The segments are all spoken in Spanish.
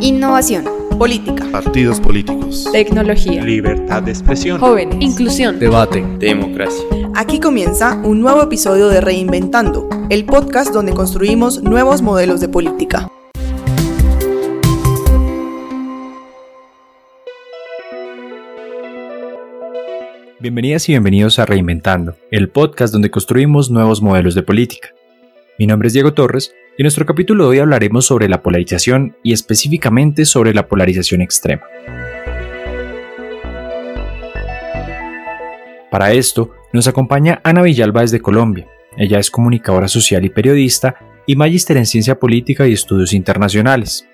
Innovación. Política. Partidos políticos. Tecnología. Libertad de expresión. Jóvenes. Inclusión. Debate. Democracia. Aquí comienza un nuevo episodio de Reinventando, el podcast donde construimos nuevos modelos de política. Bienvenidas y bienvenidos a Reinventando, el podcast donde construimos nuevos modelos de política. Mi nombre es Diego Torres en nuestro capítulo de hoy hablaremos sobre la polarización y específicamente sobre la polarización extrema. Para esto, nos acompaña Ana Villalba desde Colombia. Ella es comunicadora social y periodista y magíster en ciencia política y estudios internacionales.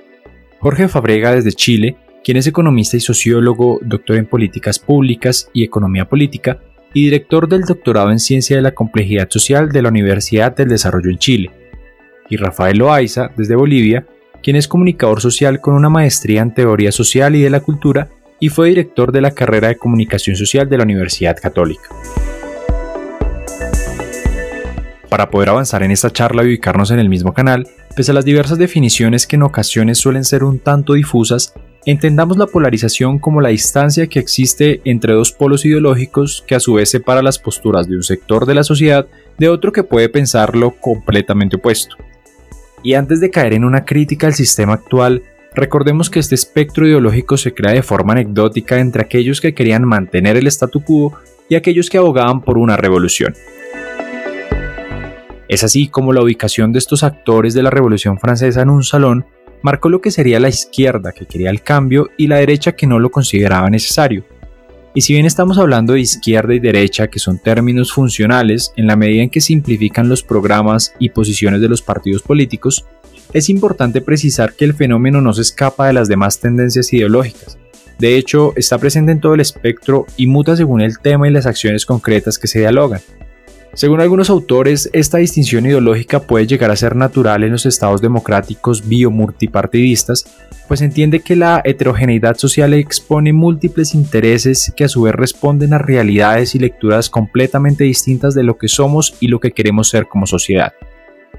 Jorge Fabrega desde Chile, quien es economista y sociólogo, doctor en políticas públicas y economía política y director del doctorado en ciencia de la complejidad social de la Universidad del Desarrollo en Chile y Rafael Loaiza, desde Bolivia, quien es comunicador social con una maestría en teoría social y de la cultura y fue director de la carrera de comunicación social de la Universidad Católica. Para poder avanzar en esta charla y ubicarnos en el mismo canal, pese a las diversas definiciones que en ocasiones suelen ser un tanto difusas, entendamos la polarización como la distancia que existe entre dos polos ideológicos que a su vez separa las posturas de un sector de la sociedad de otro que puede pensarlo completamente opuesto. Y antes de caer en una crítica al sistema actual, recordemos que este espectro ideológico se crea de forma anecdótica entre aquellos que querían mantener el statu quo y aquellos que abogaban por una revolución. Es así como la ubicación de estos actores de la Revolución Francesa en un salón marcó lo que sería la izquierda que quería el cambio y la derecha que no lo consideraba necesario, y si bien estamos hablando de izquierda y derecha, que son términos funcionales en la medida en que simplifican los programas y posiciones de los partidos políticos, es importante precisar que el fenómeno no se escapa de las demás tendencias ideológicas. De hecho, está presente en todo el espectro y muta según el tema y las acciones concretas que se dialogan. Según algunos autores, esta distinción ideológica puede llegar a ser natural en los estados democráticos biomultipartidistas, pues entiende que la heterogeneidad social expone múltiples intereses que a su vez responden a realidades y lecturas completamente distintas de lo que somos y lo que queremos ser como sociedad.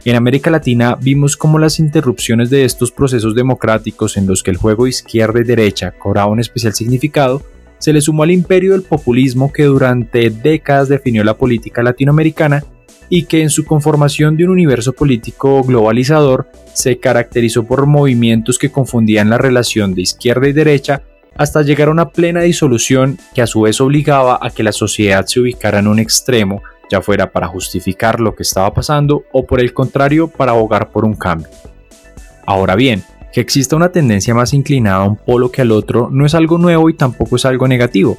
En América Latina vimos cómo las interrupciones de estos procesos democráticos en los que el juego izquierda y derecha cobraba un especial significado se le sumó al imperio del populismo que durante décadas definió la política latinoamericana y que en su conformación de un universo político globalizador se caracterizó por movimientos que confundían la relación de izquierda y derecha hasta llegar a una plena disolución que a su vez obligaba a que la sociedad se ubicara en un extremo, ya fuera para justificar lo que estaba pasando o por el contrario para abogar por un cambio. Ahora bien, que exista una tendencia más inclinada a un polo que al otro no es algo nuevo y tampoco es algo negativo,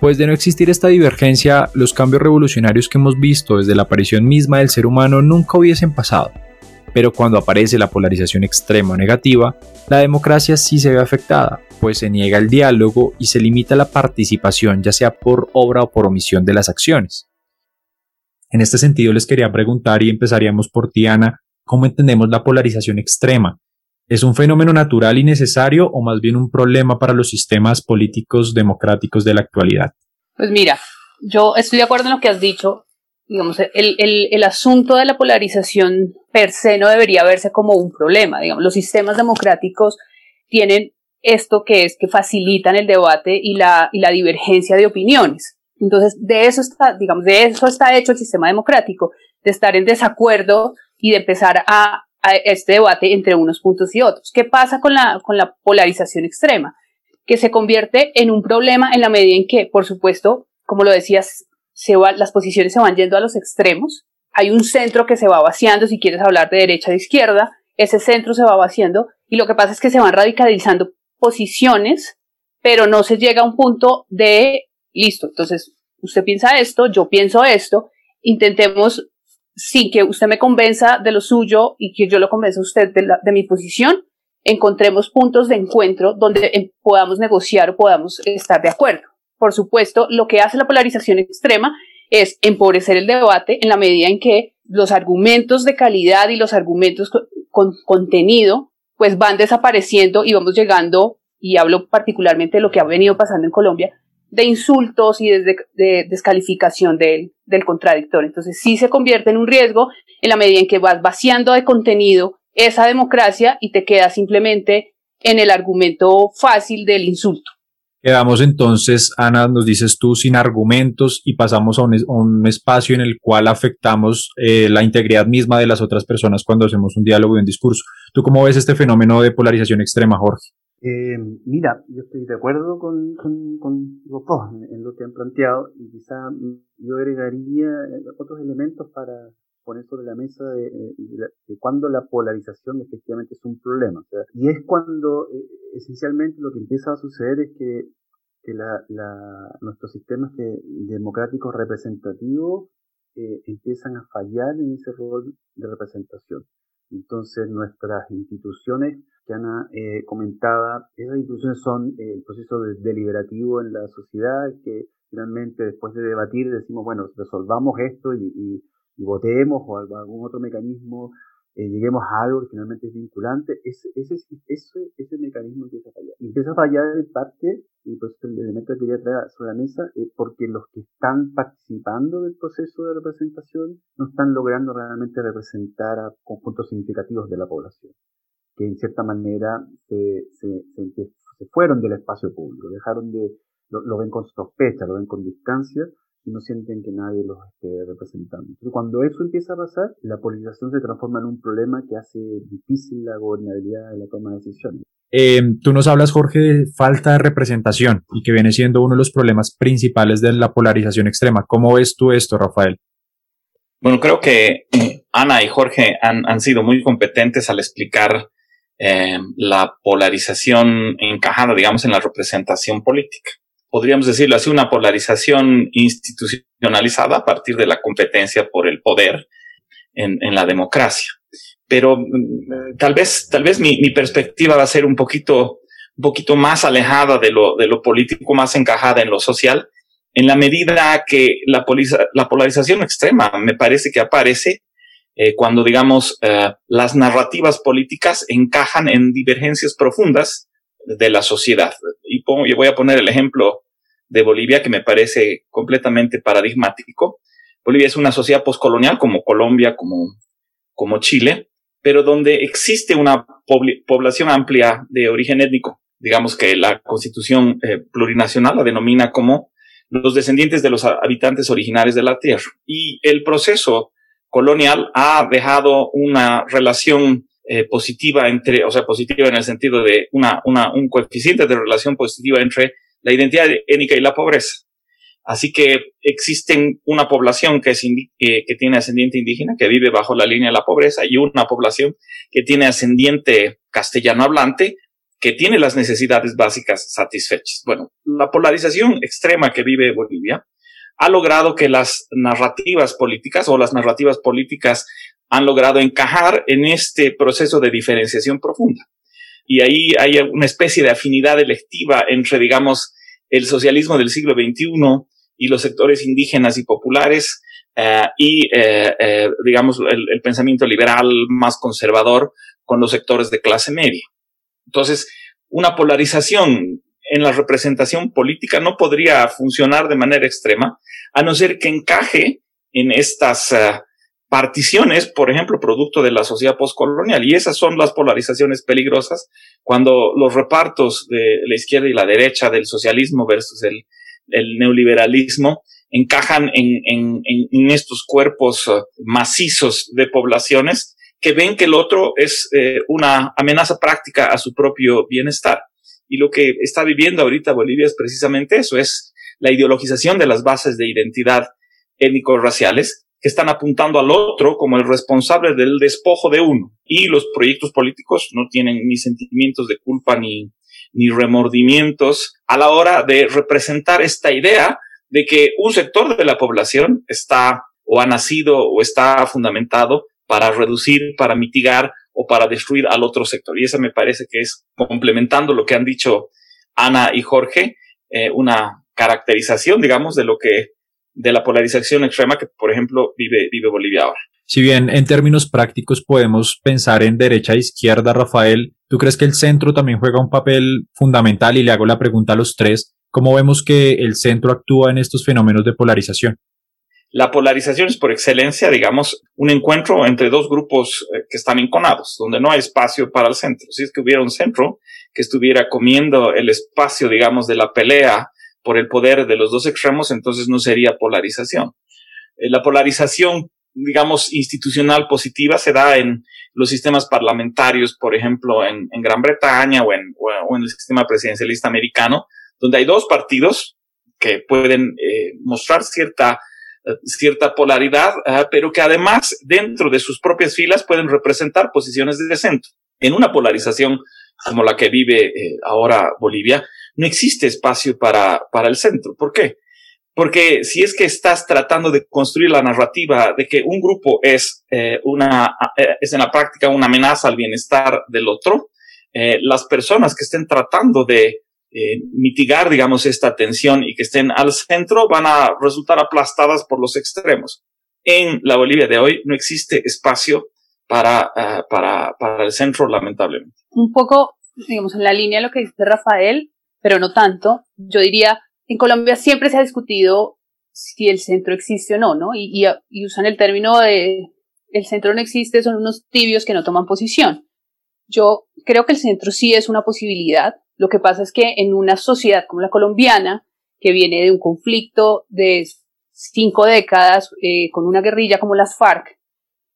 pues de no existir esta divergencia, los cambios revolucionarios que hemos visto desde la aparición misma del ser humano nunca hubiesen pasado. Pero cuando aparece la polarización extrema o negativa, la democracia sí se ve afectada, pues se niega el diálogo y se limita la participación, ya sea por obra o por omisión de las acciones. En este sentido les quería preguntar y empezaríamos por Tiana, ¿cómo entendemos la polarización extrema? ¿Es un fenómeno natural y necesario o más bien un problema para los sistemas políticos democráticos de la actualidad? Pues mira, yo estoy de acuerdo en lo que has dicho. Digamos, el, el, asunto de la polarización per se no debería verse como un problema. Digamos, los sistemas democráticos tienen esto que es que facilitan el debate y la, y la divergencia de opiniones. Entonces, de eso está, digamos, de eso está hecho el sistema democrático, de estar en desacuerdo y de empezar a este debate entre unos puntos y otros. ¿Qué pasa con la, con la polarización extrema? Que se convierte en un problema en la medida en que, por supuesto, como lo decías, se va, las posiciones se van yendo a los extremos. Hay un centro que se va vaciando, si quieres hablar de derecha o de izquierda, ese centro se va vaciando y lo que pasa es que se van radicalizando posiciones, pero no se llega a un punto de, listo, entonces usted piensa esto, yo pienso esto, intentemos sin que usted me convenza de lo suyo y que yo lo convenza a usted de, mi posición, encontremos puntos de encuentro donde podamos negociar o podamos estar de acuerdo. Por supuesto, lo que hace la polarización extrema es empobrecer el debate en la medida en que los argumentos de calidad y los argumentos con contenido pues van desapareciendo y vamos llegando, y hablo particularmente de lo que ha venido pasando en Colombia, de insultos y de, de descalificación del, del contradictor. Entonces sí se convierte en un riesgo en la medida en que vas vaciando de contenido esa democracia y te queda simplemente en el argumento fácil del insulto. Quedamos entonces, Ana, nos dices tú, sin argumentos y pasamos a un, espacio en el cual afectamos eh, la integridad misma de las otras personas cuando hacemos un diálogo y un discurso. ¿Tú cómo ves este fenómeno de polarización extrema, Jorge? Eh, mira, yo estoy de acuerdo con, con, con en, lo que han planteado y quizá yo agregaría eh, otros elementos para poner sobre la mesa de, de, cuando la polarización efectivamente es un problema. y es cuando esencialmente lo que empieza a suceder es que, que la, la, nuestros sistemas de, democráticos representativos eh, empiezan a fallar en ese rol de representación. Entonces nuestras instituciones que Ana eh, comentaba, esas instituciones son eh, el proceso deliberativo en la sociedad que finalmente después de debatir decimos, bueno, resolvamos esto y, y, y votemos o algún otro mecanismo eh, lleguemos a algo que finalmente es vinculante, ese, ese, ese, ese mecanismo empieza a fallar. Empieza a fallar en parte, y pues el elemento que quería traer sobre la mesa, es porque los que están participando del proceso de representación no están logrando realmente representar a conjuntos significativos de la población, que en cierta manera se, se, se, fueron del espacio público, dejaron de, lo ven con sospecha, lo ven con distancia, y no sienten que nadie los esté representando. Entonces, cuando eso empieza a pasar, la polarización se transforma en un problema que hace difícil la gobernabilidad de la toma de decisiones. Eh, tú nos hablas, Jorge, de falta de representación y que viene siendo uno de los problemas principales de la polarización extrema. ¿Cómo ves tú esto, Rafael? Bueno, creo que eh, Ana y Jorge han, han sido muy competentes al explicar eh, la polarización encajada, digamos, en la representación política podríamos decirlo así, una polarización institucionalizada a partir de la competencia por el poder en, en la democracia. Pero mm, tal vez, tal vez mi, mi, perspectiva va a ser un poquito, un poquito más alejada de lo, de lo político, más encajada en lo social, en la medida que la, la polarización extrema me parece que aparece eh, cuando, digamos, eh, las narrativas políticas encajan en divergencias profundas de la sociedad. Y pongo, voy a poner el ejemplo de Bolivia que me parece completamente paradigmático. Bolivia es una sociedad postcolonial como Colombia, como, como Chile, pero donde existe una población amplia de origen étnico. Digamos que la constitución eh, plurinacional la denomina como los descendientes de los habitantes originarios de la tierra. Y el proceso colonial ha dejado una relación eh, positiva entre, o sea, positiva en el sentido de una, una, un coeficiente de relación positiva entre la identidad étnica y la pobreza. Así que existen una población que, es que, que tiene ascendiente indígena, que vive bajo la línea de la pobreza, y una población que tiene ascendiente castellano hablante, que tiene las necesidades básicas satisfechas. Bueno, la polarización extrema que vive Bolivia ha logrado que las narrativas políticas o las narrativas políticas han logrado encajar en este proceso de diferenciación profunda. Y ahí hay una especie de afinidad electiva entre, digamos, el socialismo del siglo XXI y los sectores indígenas y populares eh, y, eh, eh, digamos, el, el, pensamiento liberal más conservador con los sectores de clase media. Entonces, una polarización en la representación política no podría funcionar de manera extrema, a no ser que encaje en estas particiones, por ejemplo, producto de la sociedad postcolonial. Y esas son las polarizaciones peligrosas cuando los repartos de la izquierda y la derecha del socialismo versus el, neoliberalismo encajan en, estos cuerpos uh, macizos de poblaciones que ven que el otro es eh, una amenaza práctica a su propio bienestar. Y lo que está viviendo ahorita Bolivia es precisamente eso, es la ideologización de las bases de identidad étnico-raciales que están apuntando al otro como el responsable del despojo de uno. Y los proyectos políticos no tienen ni sentimientos de culpa ni, ni remordimientos a la hora de representar esta idea de que un sector de la población está o ha nacido o está fundamentado para reducir, para mitigar o para destruir al otro sector. Y esa me parece que es, complementando lo que han dicho Ana y Jorge, eh, una caracterización, digamos, de lo que de la polarización extrema que, por ejemplo, vive, vive Bolivia ahora. Si bien en términos prácticos podemos pensar en derecha e izquierda, Rafael, ¿tú crees que el centro también juega un papel fundamental? Y le hago la pregunta a los tres, ¿cómo vemos que el centro actúa en estos fenómenos de polarización? La polarización es por excelencia, digamos, un encuentro entre dos grupos eh, que están enconados, donde no hay espacio para el centro. Si es que hubiera un centro que estuviera comiendo el espacio, digamos, de la pelea por el poder de los dos extremos, entonces no sería polarización. Eh, la polarización, digamos, institucional positiva se da en los sistemas parlamentarios, por ejemplo, en, Gran Bretaña o en, o en, el sistema presidencialista americano, donde hay dos partidos que pueden eh, mostrar cierta cierta polaridad, pero que además dentro de sus propias filas pueden representar posiciones de centro. En una polarización como la que vive eh, ahora Bolivia, no existe espacio para, para el centro. ¿Por qué? Porque si es que estás tratando de construir la narrativa de que un grupo es, eh, una, eh, es en la práctica una amenaza al bienestar del otro, las personas que estén tratando de mitigar, digamos, esta tensión y que estén al centro van a resultar aplastadas por los extremos. En la Bolivia de hoy no existe espacio para, para, para el centro, lamentablemente un poco, digamos, en la línea de lo que dice Rafael, pero no tanto. Yo diría, en Colombia siempre se ha discutido si el centro existe o no, ¿no? Y, y, usan el término de el centro no existe, son unos tibios que no toman posición. Yo creo que el centro sí es una posibilidad. Lo que pasa es que en una sociedad como la colombiana, que viene de un conflicto de cinco décadas eh, con una guerrilla como las FARC,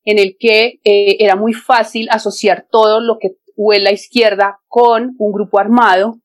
en el que eh, era muy fácil asociar todo lo que en la izquierda con un grupo armado.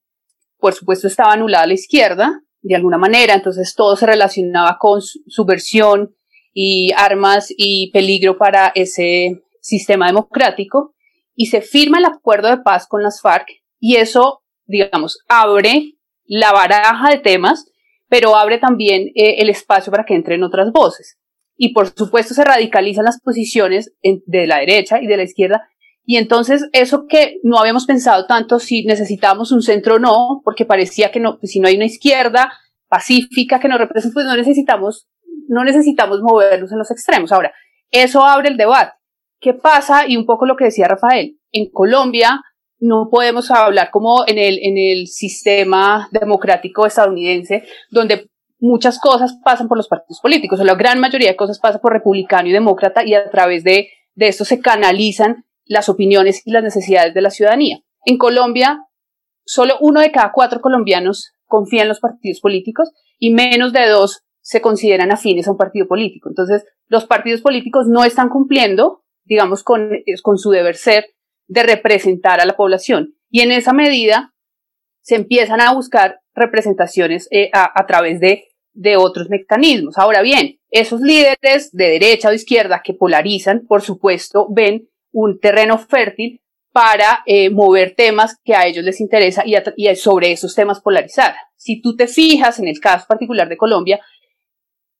Por supuesto estaba anulada la izquierda de alguna manera, entonces todo se relacionaba con subversión y armas y peligro para ese sistema democrático y se firma el acuerdo de paz con las FARC y eso, digamos, abre la baraja de temas, pero abre también eh, el espacio para que entren otras voces. Y por supuesto se radicalizan las posiciones de la derecha y de la izquierda y entonces eso que no habíamos pensado tanto si necesitábamos un centro o no, porque parecía que no, pues si no hay una izquierda pacífica que nos represente, pues no necesitamos, no necesitamos movernos en los extremos. Ahora, eso abre el debate. ¿Qué pasa? Y un poco lo que decía Rafael, en Colombia no podemos hablar como en el, en el sistema democrático estadounidense, donde muchas cosas pasan por los partidos políticos, o la gran mayoría de cosas pasa por republicano y demócrata, y a través de, de esto se canalizan las opiniones y las necesidades de la ciudadanía. En Colombia, solo uno de cada cuatro colombianos confía en los partidos políticos y menos de dos se consideran afines a un partido político. Entonces, los partidos políticos no están cumpliendo, digamos, con, con su deber ser de representar a la población. Y en esa medida se empiezan a buscar representaciones eh, a, través de, de otros mecanismos. Ahora bien, esos líderes de derecha o izquierda que polarizan, por supuesto, ven un terreno fértil para eh, mover temas que a ellos les interesa y, y, sobre esos temas polarizar. Si tú te fijas en el caso particular de Colombia,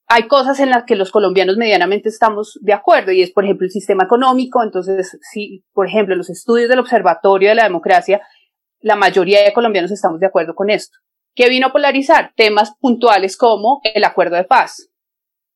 hay cosas en las que los colombianos medianamente estamos de acuerdo y es, por ejemplo, el sistema económico. Entonces, si, por ejemplo, los estudios del Observatorio de la Democracia, la mayoría de colombianos estamos de acuerdo con esto. ¿Qué vino a polarizar? Temas puntuales como el acuerdo de paz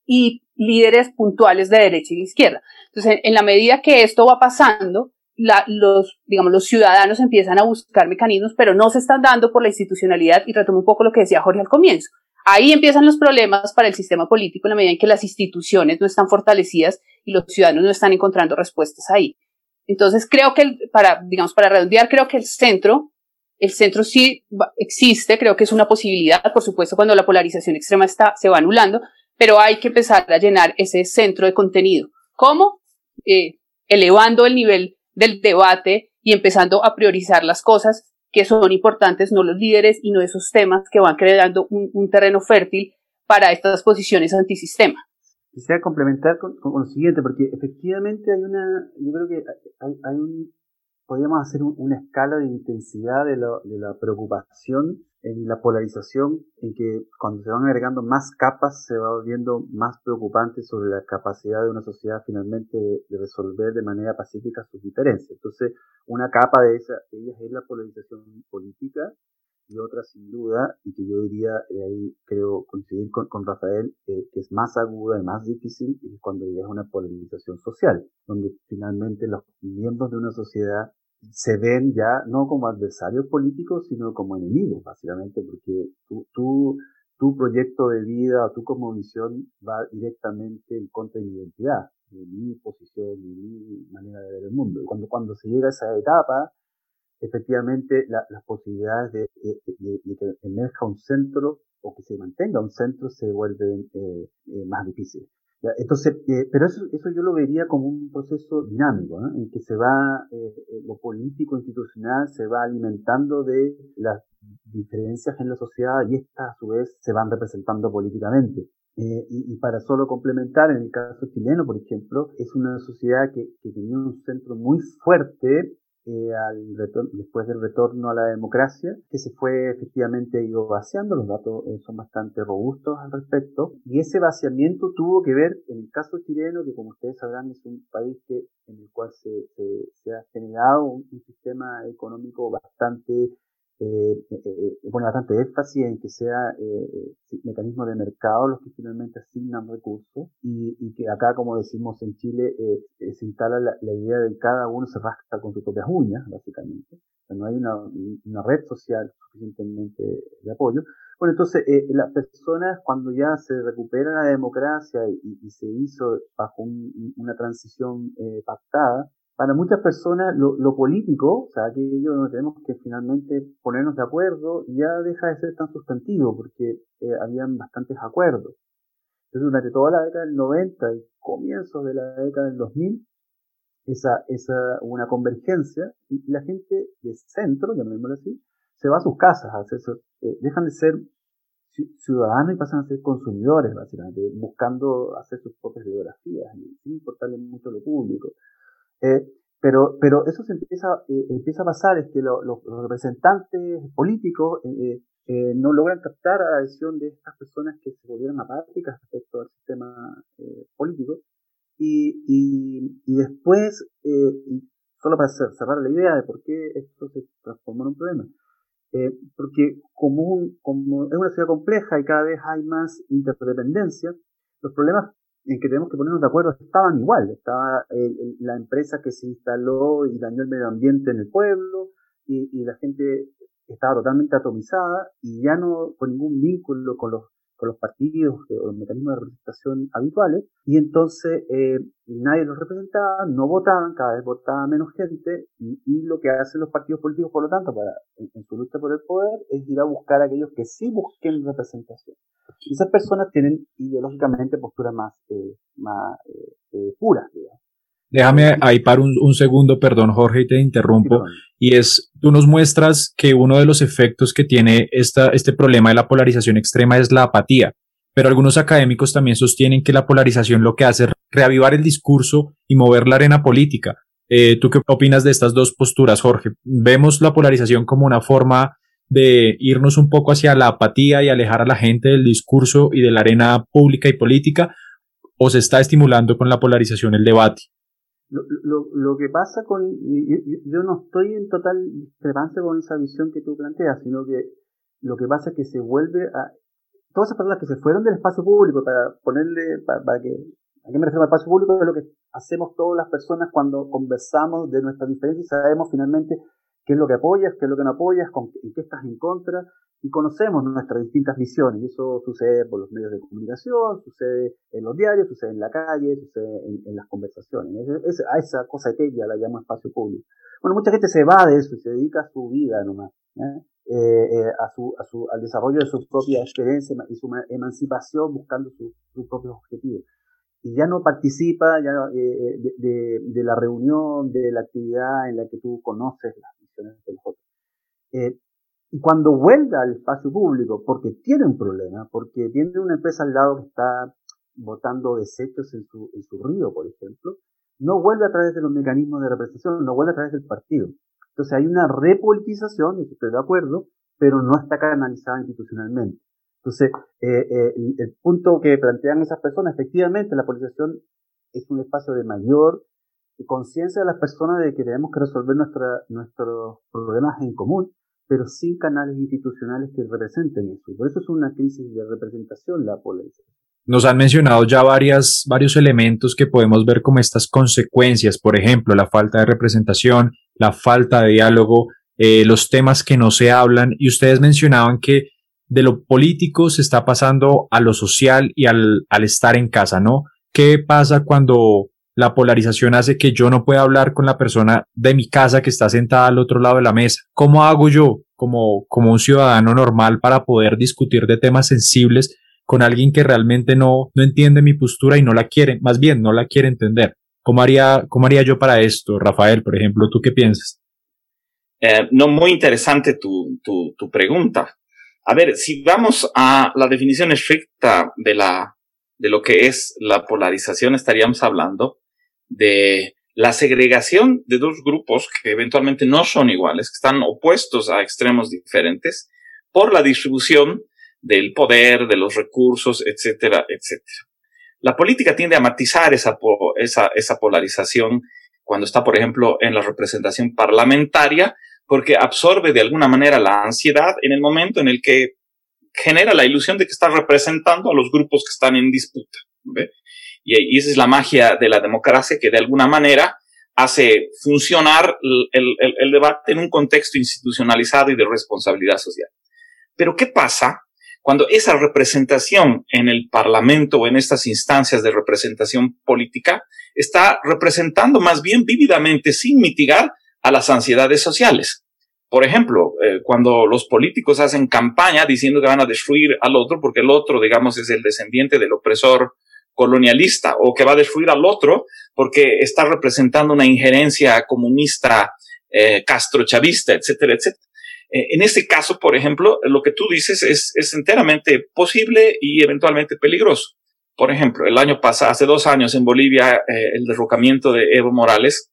y líderes puntuales de derecha y de izquierda. Entonces, en, la medida que esto va pasando, los, digamos, los ciudadanos empiezan a buscar mecanismos, pero no se están dando por la institucionalidad, y retomo un poco lo que decía Jorge al comienzo. Ahí empiezan los problemas para el sistema político en la medida en que las instituciones no están fortalecidas y los ciudadanos no están encontrando respuestas ahí. Entonces, creo que, para, digamos, para redondear, creo que el centro, el centro sí existe, creo que es una posibilidad, por supuesto, cuando la polarización extrema está, se va anulando, pero hay que empezar a llenar ese centro de contenido. ¿Cómo? Eh, elevando el nivel del debate y empezando a priorizar las cosas que son importantes, no los líderes y no esos temas que van creando un, terreno fértil para estas posiciones antisistema. Quisiera complementar con, lo siguiente, porque efectivamente hay una, yo creo que hay, un, podríamos hacer una escala de intensidad de, de la preocupación en la polarización, en que cuando se van agregando más capas se va volviendo más preocupante sobre la capacidad de una sociedad finalmente de, resolver de manera pacífica sus diferencias. Entonces, una capa de, esa, ellas es la polarización política y otra sin duda, y que yo diría, eh, ahí creo coincidir con, Rafael, eh, que es más aguda y más difícil, es cuando ya es una polarización social, donde finalmente los miembros de una sociedad se ven ya no como adversarios políticos, sino como enemigos, básicamente, porque tú, tú, tu proyecto de vida tu cosmovisión va directamente en contra de mi identidad, de mi posición, de mi manera de ver el mundo. Y cuando, cuando se llega a esa etapa, efectivamente las posibilidades de, que emerja un centro o que se mantenga un centro se vuelven eh, eh, más difíciles. Entonces, eh, pero eso, eso yo lo vería como un proceso dinámico, en que se va, lo político institucional se va alimentando de las diferencias en la sociedad y estas a su vez se van representando políticamente. y, y, para solo complementar, en el caso chileno, por ejemplo, es una sociedad que tenía un centro muy fuerte eh, al después del retorno a la democracia, que se fue efectivamente ido vaciando, los datos eh, son bastante robustos al respecto, y ese vaciamiento tuvo que ver, en el caso chileno, que como ustedes sabrán es un país que, en el cual se, se, ha generado un, sistema económico bastante eh, eh, eh, pone bastante énfasis en que sea eh, mecanismos de mercado los que finalmente asignan recursos y, que acá, como decimos en Chile, se instala la, idea de que cada uno se rasca con sus propias uñas, básicamente. no hay una, red social suficientemente de apoyo. Bueno, entonces las personas cuando ya se recupera la democracia y, y se hizo bajo un, una transición pactada, para muchas personas lo, lo, político, o sea, aquello donde tenemos que finalmente ponernos de acuerdo, ya deja de ser tan sustantivo porque eh, habían bastantes acuerdos. Entonces, durante toda la década del 90 y comienzos de la década del 2000, esa, esa, una convergencia y la gente de centro, llamémoslo así, se va a sus casas, a hacer, eh, dejan de ser ciudadanos y pasan a ser consumidores, básicamente, buscando hacer sus propias biografías sin importarle mucho lo público. Eh, pero, pero eso se empieza, eh, empieza a pasar, es que los representantes políticos eh, eh, no logran captar la adhesión de estas personas que se volvieron apáticas respecto al sistema político. Y, y, y después, solo para cerrar la idea de por qué esto se transformó en un problema, porque como, un, como es una ciudad compleja y cada vez hay más interdependencia, los problemas en que tenemos que ponernos de acuerdo estaban igual. Estaba la empresa que se instaló y dañó el medio ambiente en el pueblo y, y, la gente estaba totalmente atomizada y ya no con ningún vínculo con los los partidos o los mecanismos de representación habituales y entonces eh, nadie los representaba, no votaban, cada vez votaba menos gente y, lo que hacen los partidos políticos por lo tanto para en, su lucha por el poder es ir a buscar a aquellos que sí busquen representación. Esas personas tienen ideológicamente posturas más, eh, más eh, eh puras, digamos. Déjame ahí para un, un, segundo, perdón Jorge, y te interrumpo. y es, tú nos muestras que uno de los efectos que tiene esta, este problema de la polarización extrema es la apatía. Pero algunos académicos también sostienen que la polarización lo que hace es reavivar el discurso y mover la arena política. Eh, ¿Tú qué opinas de estas dos posturas, Jorge? ¿Vemos la polarización como una forma de irnos un poco hacia la apatía y alejar a la gente del discurso y de la arena pública y política? ¿O se está estimulando con la polarización el debate? Lo, lo, lo, que pasa con, yo, yo, no estoy en total discrepancia con esa visión que tú planteas, sino que lo que pasa es que se vuelve a, todas esas personas que se fueron del espacio público para ponerle, para, para que, ¿a qué me refiero al espacio público? Es lo que hacemos todas las personas cuando conversamos de nuestras diferencias y sabemos finalmente qué es lo que apoyas, qué es lo que no apoyas, con, en qué estás en contra, y conocemos nuestras distintas visiones. Y eso sucede por los medios de comunicación, sucede en los diarios, sucede en la calle, sucede en, las conversaciones. a esa cosa etérea la llamo espacio público. Bueno, mucha gente se va de eso y se dedica a su vida nomás, ¿eh? Eh, a su, a su, al desarrollo de su propia experiencia y su emancipación buscando sus propios objetivos. Y ya no participa ya, eh, de, de, de, la reunión, de la actividad en la que tú conoces las Eh, y cuando vuelva al espacio público, porque tiene un problema, porque tiene una empresa al lado que está botando desechos en su, río, por ejemplo, no vuelve a través de los mecanismos de representación, no vuelve a través del partido. Entonces hay una repolitización, estoy de acuerdo, pero no está canalizada institucionalmente. Entonces, eh, eh, el, punto que plantean esas personas, efectivamente, la politización es un espacio de mayor conciencia de las personas de que tenemos que resolver nuestra, nuestros problemas en común, pero sin canales institucionales que representen eso. Por eso es una crisis de representación la polarización. Nos han mencionado ya varias, varios elementos que podemos ver como estas consecuencias, por ejemplo, la falta de representación, la falta de diálogo, eh, los temas que no se hablan, y ustedes mencionaban que de lo político se está pasando a lo social y al, al estar en casa, ¿no? ¿Qué pasa cuando la polarización hace que yo no pueda hablar con la persona de mi casa que está sentada al otro lado de la mesa? ¿Cómo hago yo como, como un ciudadano normal para poder discutir de temas sensibles con alguien que realmente no, no entiende mi postura y no la quiere, más bien no la quiere entender? ¿Cómo haría, cómo haría yo para esto, Rafael, por ejemplo? ¿Tú qué piensas? Eh, no, muy interesante tu, tu, tu pregunta. A ver, si vamos a la definición estricta de la, de lo que es la polarización, estaríamos hablando de la segregación de dos grupos que eventualmente no son iguales, que están opuestos a extremos diferentes, por la distribución del poder, de los recursos, etcétera, etcétera. La política tiende a matizar esa, esa, esa polarización cuando está, por ejemplo, en la representación parlamentaria, porque absorbe de alguna manera la ansiedad en el momento en el que genera la ilusión de que está representando a los grupos que están en disputa. Y, esa es la magia de la democracia que de alguna manera hace funcionar el, debate en un contexto institucionalizado y de responsabilidad social. Pero ¿qué pasa cuando esa representación en el Parlamento o en estas instancias de representación política está representando más bien vívidamente, sin mitigar, a las ansiedades sociales. Por ejemplo, eh, cuando los políticos hacen campaña diciendo que van a destruir al otro porque el otro, digamos, es el descendiente del opresor colonialista o que va a destruir al otro porque está representando una injerencia comunista, eh, castrochavista, etcétera, etcétera. Eh, en este caso, por ejemplo, lo que tú dices es, es enteramente posible y eventualmente peligroso. Por ejemplo, el año pasado, hace dos años en Bolivia, el derrocamiento de Evo Morales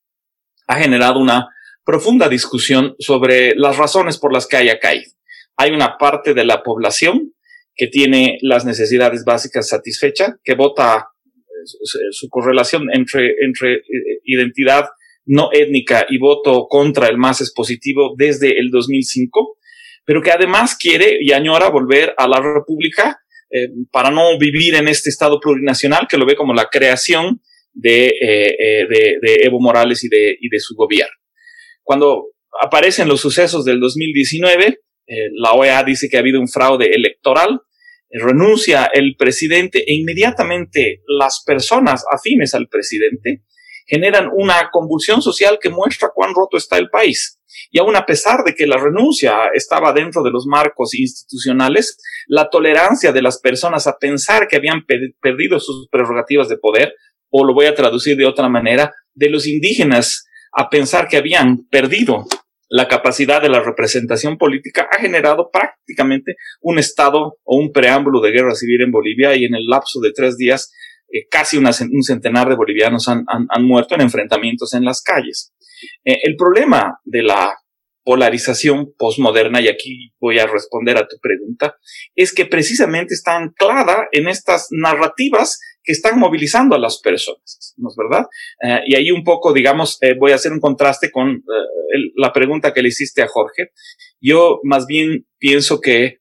ha generado una profunda discusión sobre las razones por las que haya caído. Hay una parte de la población que tiene las necesidades básicas satisfechas, que vota eh, su correlación entre, entre eh, identidad no étnica y voto contra el MAS es positivo desde el 2005, pero que además quiere y añora volver a la República eh, para no vivir en este Estado plurinacional que lo ve como la creación de, de, Evo Morales y de, y de su gobierno. Cuando aparecen los sucesos del 2019, eh, la OEA dice que ha habido un fraude electoral, renuncia el presidente e inmediatamente las personas afines al presidente generan una convulsión social que muestra cuán roto está el país. Y aún a pesar de que la renuncia estaba dentro de los marcos institucionales, la tolerancia de las personas a pensar que habían perdido sus prerrogativas de poder, o lo voy a traducir de otra manera, de los indígenas a pensar que habían perdido la capacidad de la representación política ha generado prácticamente un estado o un preámbulo de guerra civil en Bolivia y en el lapso de tres días eh, casi un centenar de bolivianos han, muerto en enfrentamientos en las calles. Eh, el problema de la polarización postmoderna, y aquí voy a responder a tu pregunta, es que precisamente está anclada en estas narrativas que están movilizando a las personas, ¿no es verdad? Eh, y ahí un poco, digamos, eh, voy a hacer un contraste con eh, la pregunta que le hiciste a Jorge. Yo más bien pienso que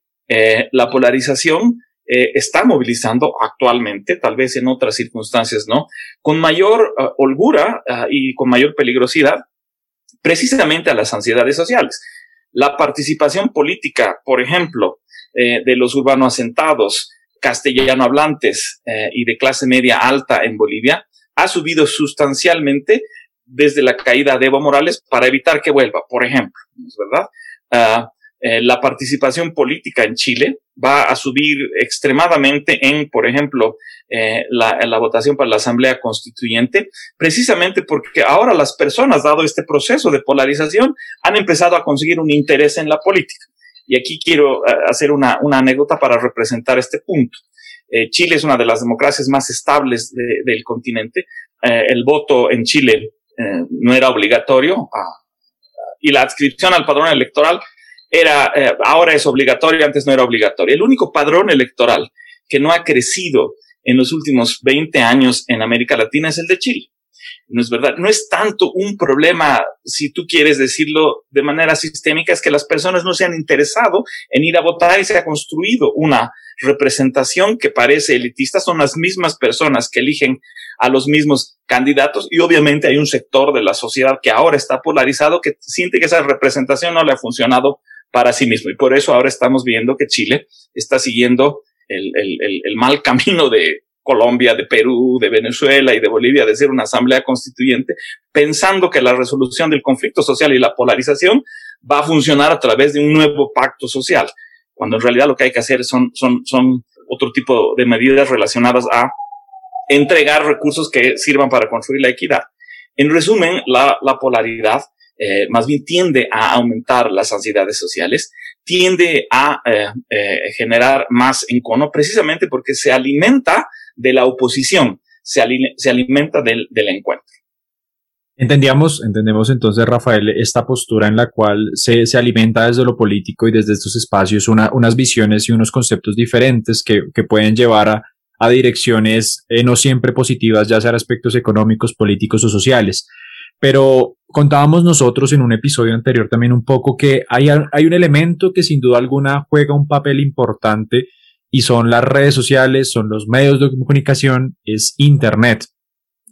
la polarización está movilizando actualmente, tal vez en otras circunstancias no, con mayor holgura y con mayor peligrosidad, precisamente a las ansiedades sociales. La participación política, por ejemplo, de los urbanos asentados, castellano hablantes eh, y de clase media alta en Bolivia ha subido sustancialmente desde la caída de Evo Morales para evitar que vuelva, por ejemplo, ¿es verdad? Ah, eh, la participación política en Chile va a subir extremadamente en, por ejemplo, eh, la, la, votación para la Asamblea Constituyente, precisamente porque ahora las personas, dado este proceso de polarización, han empezado a conseguir un interés en la política. Y aquí quiero eh, hacer una, una anécdota para representar este punto. Eh, Chile es una de las democracias más estables del continente. Eh, el voto en Chile no era obligatorio ah, y la adscripción al padrón electoral era, ahora es obligatorio, antes no era obligatorio. El único padrón electoral que no ha crecido en los últimos 20 años en América Latina es el de Chile no es verdad. No es tanto un problema, si tú quieres decirlo de manera sistémica, es que las personas no se han interesado en ir a votar y se ha construido una representación que parece elitista. Son las mismas personas que eligen a los mismos candidatos y obviamente hay un sector de la sociedad que ahora está polarizado que siente que esa representación no le ha funcionado para sí mismo. Y por eso ahora estamos viendo que Chile está siguiendo el, el, el, mal camino de Colombia, de Perú, de Venezuela y de Bolivia de ser una asamblea constituyente, pensando que la resolución del conflicto social y la polarización va a funcionar a través de un nuevo pacto social, cuando en realidad lo que hay que hacer son, son, son otro tipo de medidas relacionadas a entregar recursos que sirvan para construir la equidad. En resumen, la, la polaridad eh, más bien tiende a aumentar las ansiedades sociales, tiende a eh, eh, generar más encono, precisamente porque se alimenta de la oposición, se, se alimenta del, del encuentro. Entendíamos, entendemos entonces, Rafael, esta postura en la cual se, se alimenta desde lo político y desde estos espacios una, unas visiones y unos conceptos diferentes que, que pueden llevar a, a direcciones no siempre positivas, ya sean aspectos económicos, políticos o sociales. Pero contábamos nosotros en un episodio anterior también un poco que hay, hay un elemento que sin duda alguna juega un papel importante y son las redes sociales, son los medios de comunicación, es Internet.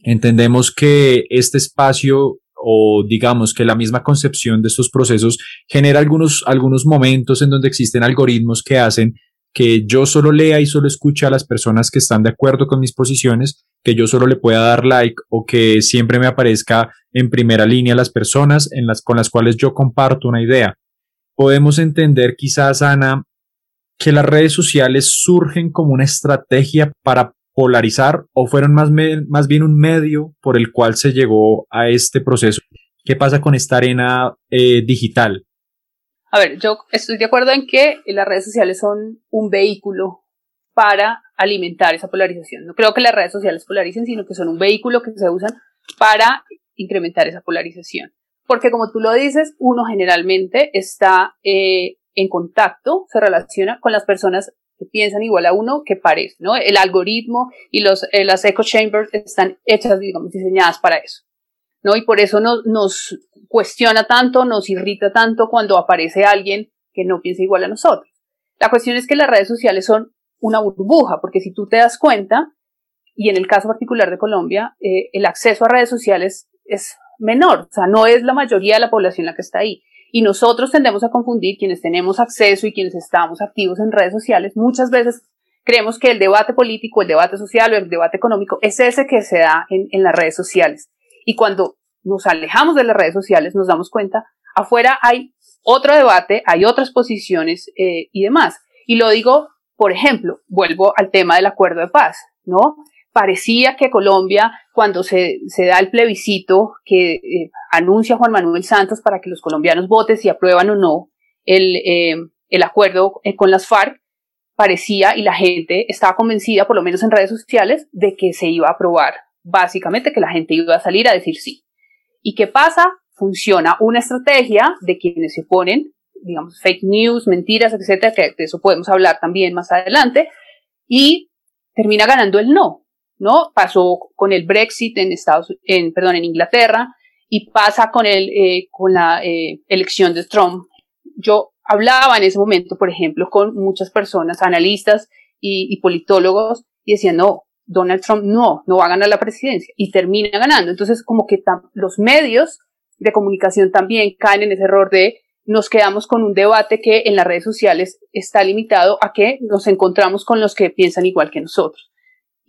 Entendemos que este espacio o digamos que la misma concepción de estos procesos genera algunos, algunos momentos en donde existen algoritmos que hacen que yo solo lea y solo escuche a las personas que están de acuerdo con mis posiciones, que yo solo le pueda dar like o que siempre me aparezca en primera línea las personas en las, con las cuales yo comparto una idea. Podemos entender quizás, Ana, que las redes sociales surgen como una estrategia para polarizar o fueron más, más bien un medio por el cual se llegó a este proceso. ¿Qué pasa con esta arena eh, digital? A ver, yo estoy de acuerdo en que las redes sociales son un vehículo para alimentar esa polarización. No creo que las redes sociales polaricen, sino que son un vehículo que se usan para incrementar esa polarización. Porque como tú lo dices, uno generalmente está eh, en contacto, se relaciona con las personas que piensan igual a uno que parece, ¿no? El algoritmo y los, eh, las echo chambers están hechas, digamos, diseñadas para eso. ¿no? Y por eso nos, nos cuestiona tanto, nos irrita tanto cuando aparece alguien que no piensa igual a nosotros. La cuestión es que las redes sociales son una burbuja, porque si tú te das cuenta, y en el caso particular de Colombia, eh, el acceso a redes sociales es menor, o sea, no es la mayoría de la población la que está ahí. Y nosotros tendemos a confundir quienes tenemos acceso y quienes estamos activos en redes sociales. Muchas veces creemos que el debate político, el debate social o el debate económico es ese que se da en, en las redes sociales. Y cuando nos alejamos de las redes sociales, nos damos cuenta, afuera hay otro debate, hay otras posiciones eh, y demás. Y lo digo, por ejemplo, vuelvo al tema del acuerdo de paz, ¿no? Parecía que Colombia, cuando se, se da el plebiscito que eh, anuncia Juan Manuel Santos para que los colombianos voten si aprueban o no el, eh, el acuerdo con las FARC, parecía y la gente estaba convencida, por lo menos en redes sociales, de que se iba a aprobar básicamente que la gente iba a salir a decir sí. ¿Y qué pasa? Funciona una estrategia de quienes se oponen, digamos, fake news, mentiras, etcétera, que de eso podemos hablar también más adelante, y termina ganando el no, ¿no? Pasó con el Brexit en Estados, en, perdón, en Inglaterra, y pasa con el, eh, con la eh, elección de Trump. Yo hablaba en ese momento, por ejemplo, con muchas personas, analistas y, y politólogos, y decían, no, Donald Trump no, no va a ganar la presidencia y termina ganando. Entonces, como que los medios de comunicación también caen en ese error de nos quedamos con un debate que en las redes sociales está limitado a que nos encontramos con los que piensan igual que nosotros.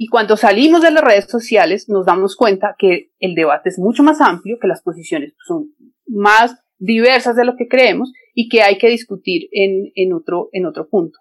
Y cuando salimos de las redes sociales nos damos cuenta que el debate es mucho más amplio, que las posiciones son más diversas de lo que creemos y que hay que discutir en, en, otro, en otro punto.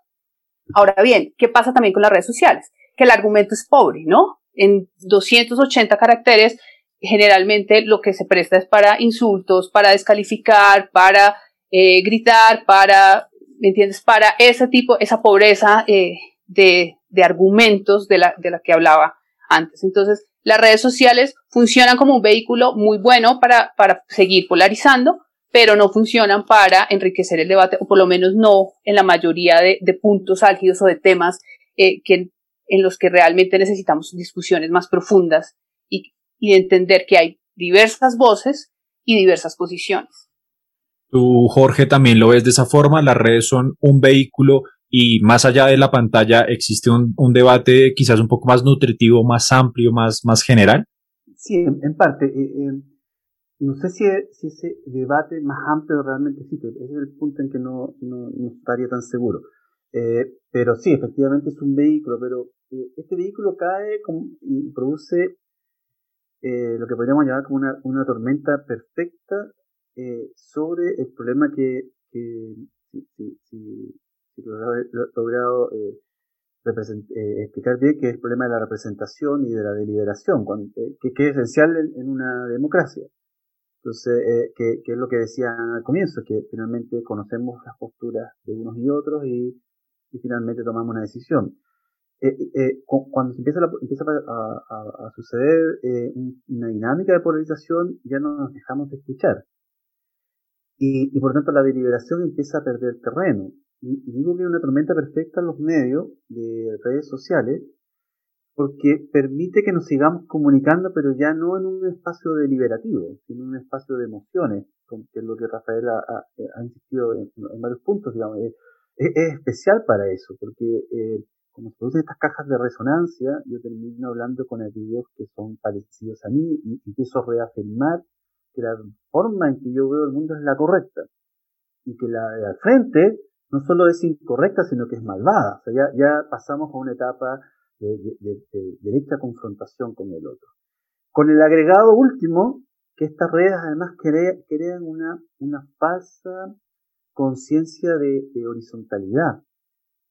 Ahora bien, ¿qué pasa también con las redes sociales? que el argumento es pobre, ¿no? En 280 caracteres, generalmente lo que se presta es para insultos, para descalificar, para eh, gritar, para, ¿me entiendes? Para ese tipo, esa pobreza eh, de, de, argumentos de la, de la que hablaba antes. Entonces, las redes sociales funcionan como un vehículo muy bueno para, para seguir polarizando, pero no funcionan para enriquecer el debate, o por lo menos no en la mayoría de, de puntos álgidos o de temas eh, que en los que realmente necesitamos discusiones más profundas y, entender que hay diversas voces y diversas posiciones. Tú, Jorge, también lo ves de esa forma. Las redes son un vehículo y más allá de la pantalla existe un, debate quizás un poco más nutritivo, más amplio, más, más general. Sí, en, parte. Eh, eh, no sé si, si ese debate más amplio realmente existe. Ese es el punto en que no, no, estaría tan seguro. Eh, pero sí, efectivamente es un vehículo, pero este vehículo cae y produce lo que podríamos llamar como una, una tormenta perfecta sobre el problema que, si, si lo he logrado explicar bien, que es el problema de la representación y de la deliberación, que, que, es esencial en una democracia. Entonces, eh, que, es lo que decía al comienzo, que finalmente conocemos las posturas de unos y otros y, finalmente tomamos una decisión. Eh, eh, cuando se empieza, empieza a, suceder una dinámica de polarización, ya no nos dejamos de escuchar. Y por tanto la deliberación empieza a perder terreno. Y, digo que es una tormenta perfecta en los medios de redes sociales, porque permite que nos sigamos comunicando, pero ya no en un espacio deliberativo, sino en un espacio de emociones, que es lo que Rafael ha, insistido en, varios puntos, digamos. Es, especial para eso, porque eh, como se producen estas cajas de resonancia, yo termino hablando con aquellos que son parecidos a mí y empiezo a reafirmar que la forma en que yo veo el mundo es la correcta y que la de al frente no solo es incorrecta, sino que es malvada. O sea, ya, ya pasamos a una etapa de, derecha confrontación con el otro. Con el agregado último, que estas redes además crean una, una falsa conciencia de, horizontalidad,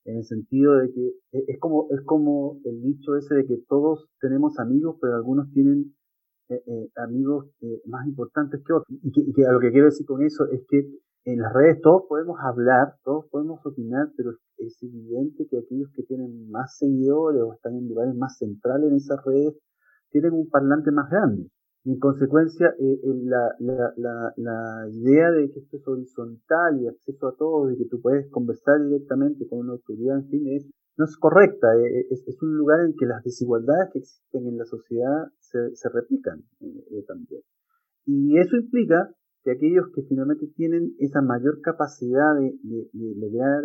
en el sentido de que e, es como, es como el dicho ese de que todos tenemos amigos, pero algunos tienen eh, eh, amigos eh, más importantes que otros. Y que, y que, lo que quiero decir con eso es que en las redes todos podemos hablar, todos podemos opinar, pero es evidente que aquellos que tienen más seguidores o están en lugares más centrales en esas redes tienen un parlante más grande. Y en consecuencia, eh, eh, la, idea de que esto es horizontal y acceso a todos, de que tú puedes conversar directamente con una autoridad, en fin, no es correcta. Eh, es, es, un lugar en que las desigualdades que existen en la sociedad se replican también. Y eso implica que aquellos que finalmente tienen esa mayor capacidad de, lograr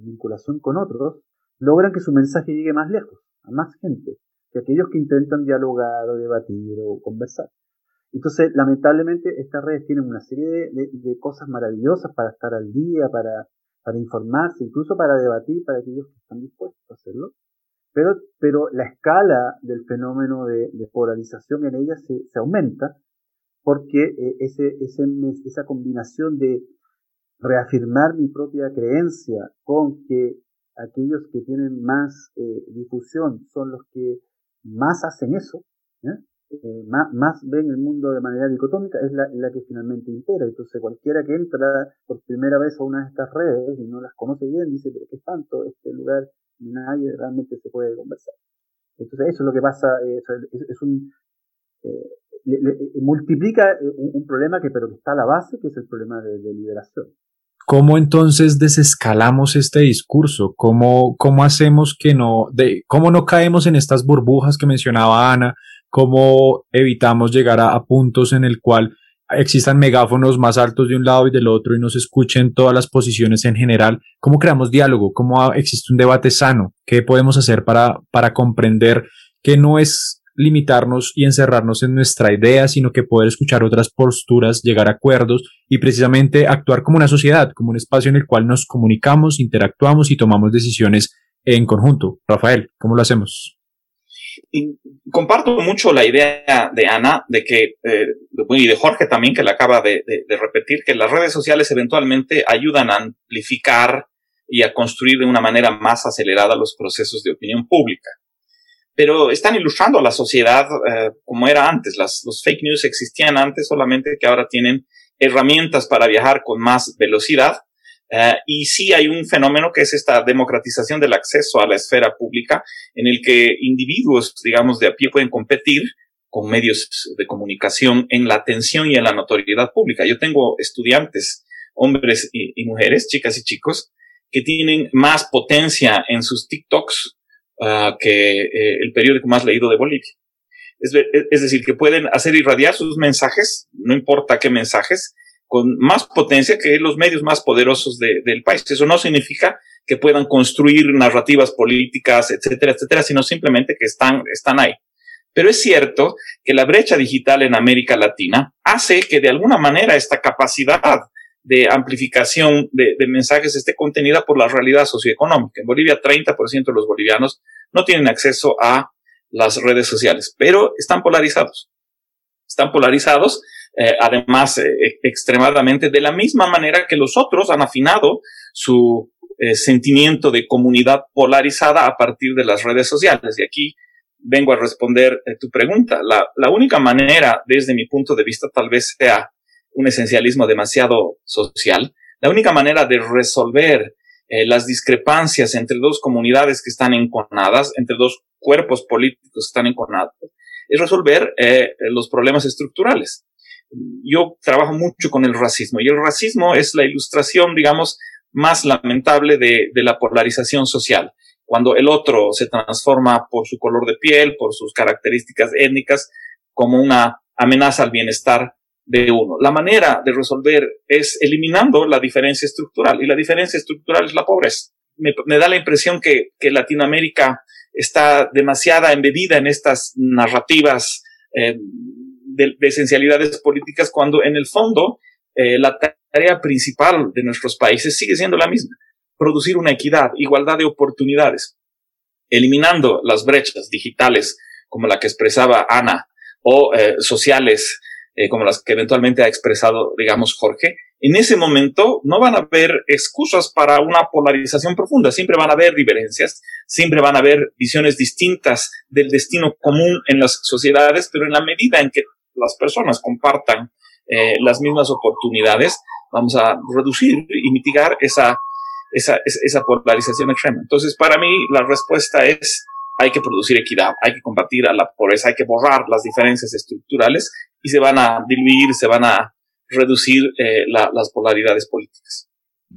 vinculación con otros, logran que su mensaje llegue más lejos, a más gente, que aquellos que intentan dialogar o debatir o conversar. Entonces, lamentablemente, estas redes tienen una serie de, cosas maravillosas para estar al día, para, informarse, incluso para debatir para aquellos que están dispuestos a hacerlo. Pero, pero la escala del fenómeno de, polarización en ellas se aumenta porque eh, ese, ese, esa combinación de reafirmar mi propia creencia con que aquellos que tienen más eh, difusión son los que más hacen eso, eh, más, más, ven el mundo de manera dicotómica, es la, la, que finalmente impera. Entonces cualquiera que entra por primera vez a una de estas redes y no las conoce bien, dice, pero qué tanto este lugar, nadie realmente se puede conversar. Entonces eso es lo que pasa, es, es, un, multiplica eh, un, problema que pero que está a la base, que es el problema de, liberación. ¿Cómo entonces desescalamos este discurso? ¿Cómo, cómo hacemos que no, de, cómo no caemos en estas burbujas que mencionaba Ana? ¿Cómo evitamos llegar a, a puntos en el cual existan megáfonos más altos de un lado y del otro y no se escuchen todas las posiciones en general? ¿Cómo creamos diálogo? ¿Cómo existe un debate sano? ¿Qué podemos hacer para, para comprender que no es limitarnos y encerrarnos en nuestra idea, sino que poder escuchar otras posturas, llegar a acuerdos y precisamente actuar como una sociedad, como un espacio en el cual nos comunicamos, interactuamos y tomamos decisiones en conjunto. Rafael, ¿cómo lo hacemos? comparto mucho la idea de Ana, de que, eh, y de Jorge también, que le acaba de repetir, que las redes sociales eventualmente ayudan a amplificar y a construir de una manera más acelerada los procesos de opinión pública pero están ilustrando a la sociedad eh, como era antes. Las, los fake news existían antes, solamente que ahora tienen herramientas para viajar con más velocidad. Eh, y sí hay un fenómeno que es esta democratización del acceso a la esfera pública, en el que individuos, digamos, de a pie pueden competir con medios de comunicación en la atención y en la notoriedad pública. Yo tengo estudiantes, hombres y, y mujeres, chicas y chicos, que tienen más potencia en sus TikToks Que eh, el periódico más leído de Bolivia. Es, es, decir, que pueden hacer irradiar sus mensajes, no importa qué mensajes, con más potencia que los medios más poderosos de, del país. Eso no significa que puedan construir narrativas políticas, etcétera, etcétera, sino simplemente que están, están ahí. Pero es cierto que la brecha digital en América Latina hace que de alguna manera esta capacidad de amplificación de, mensajes esté contenida por la realidad socioeconómica. En Bolivia, 30% de los bolivianos no tienen acceso a las redes sociales, pero están polarizados. Están polarizados, eh, además, eh, extremadamente, de la misma manera que los otros han afinado su eh, sentimiento de comunidad polarizada a partir de las redes sociales. Y aquí vengo a responder tu pregunta. La, la única manera, desde mi punto de vista, tal vez sea un esencialismo demasiado social, la única manera de resolver eh, las discrepancias entre dos comunidades que están enconadas, entre dos cuerpos políticos que están enconados, es resolver eh, los problemas estructurales. Yo trabajo mucho con el racismo y el racismo es la ilustración, digamos, más lamentable de, de la polarización social. Cuando el otro se transforma por su color de piel, por sus características étnicas, como una amenaza al bienestar de uno. La manera de resolver es eliminando la diferencia estructural y la diferencia estructural es la pobreza. Me, da la impresión que, Latinoamérica está demasiada embebida en estas narrativas eh, de, esencialidades políticas cuando en el fondo eh, la tarea principal de nuestros países sigue siendo la misma, producir una equidad, igualdad de oportunidades, eliminando las brechas digitales como la que expresaba Ana o eh, sociales eh, como las que eventualmente ha expresado, digamos, Jorge, en ese momento no van a haber excusas para una polarización profunda, siempre van a haber diferencias, siempre van a haber visiones distintas del destino común en las sociedades, pero en la medida en que las personas compartan eh, las mismas oportunidades, vamos a reducir y mitigar esa, esa, esa polarización extrema. Entonces, para mí, la respuesta es hay que producir equidad, hay que combatir a la pobreza, hay que borrar las diferencias estructurales y se van a diluir, se van a reducir eh, las polaridades políticas.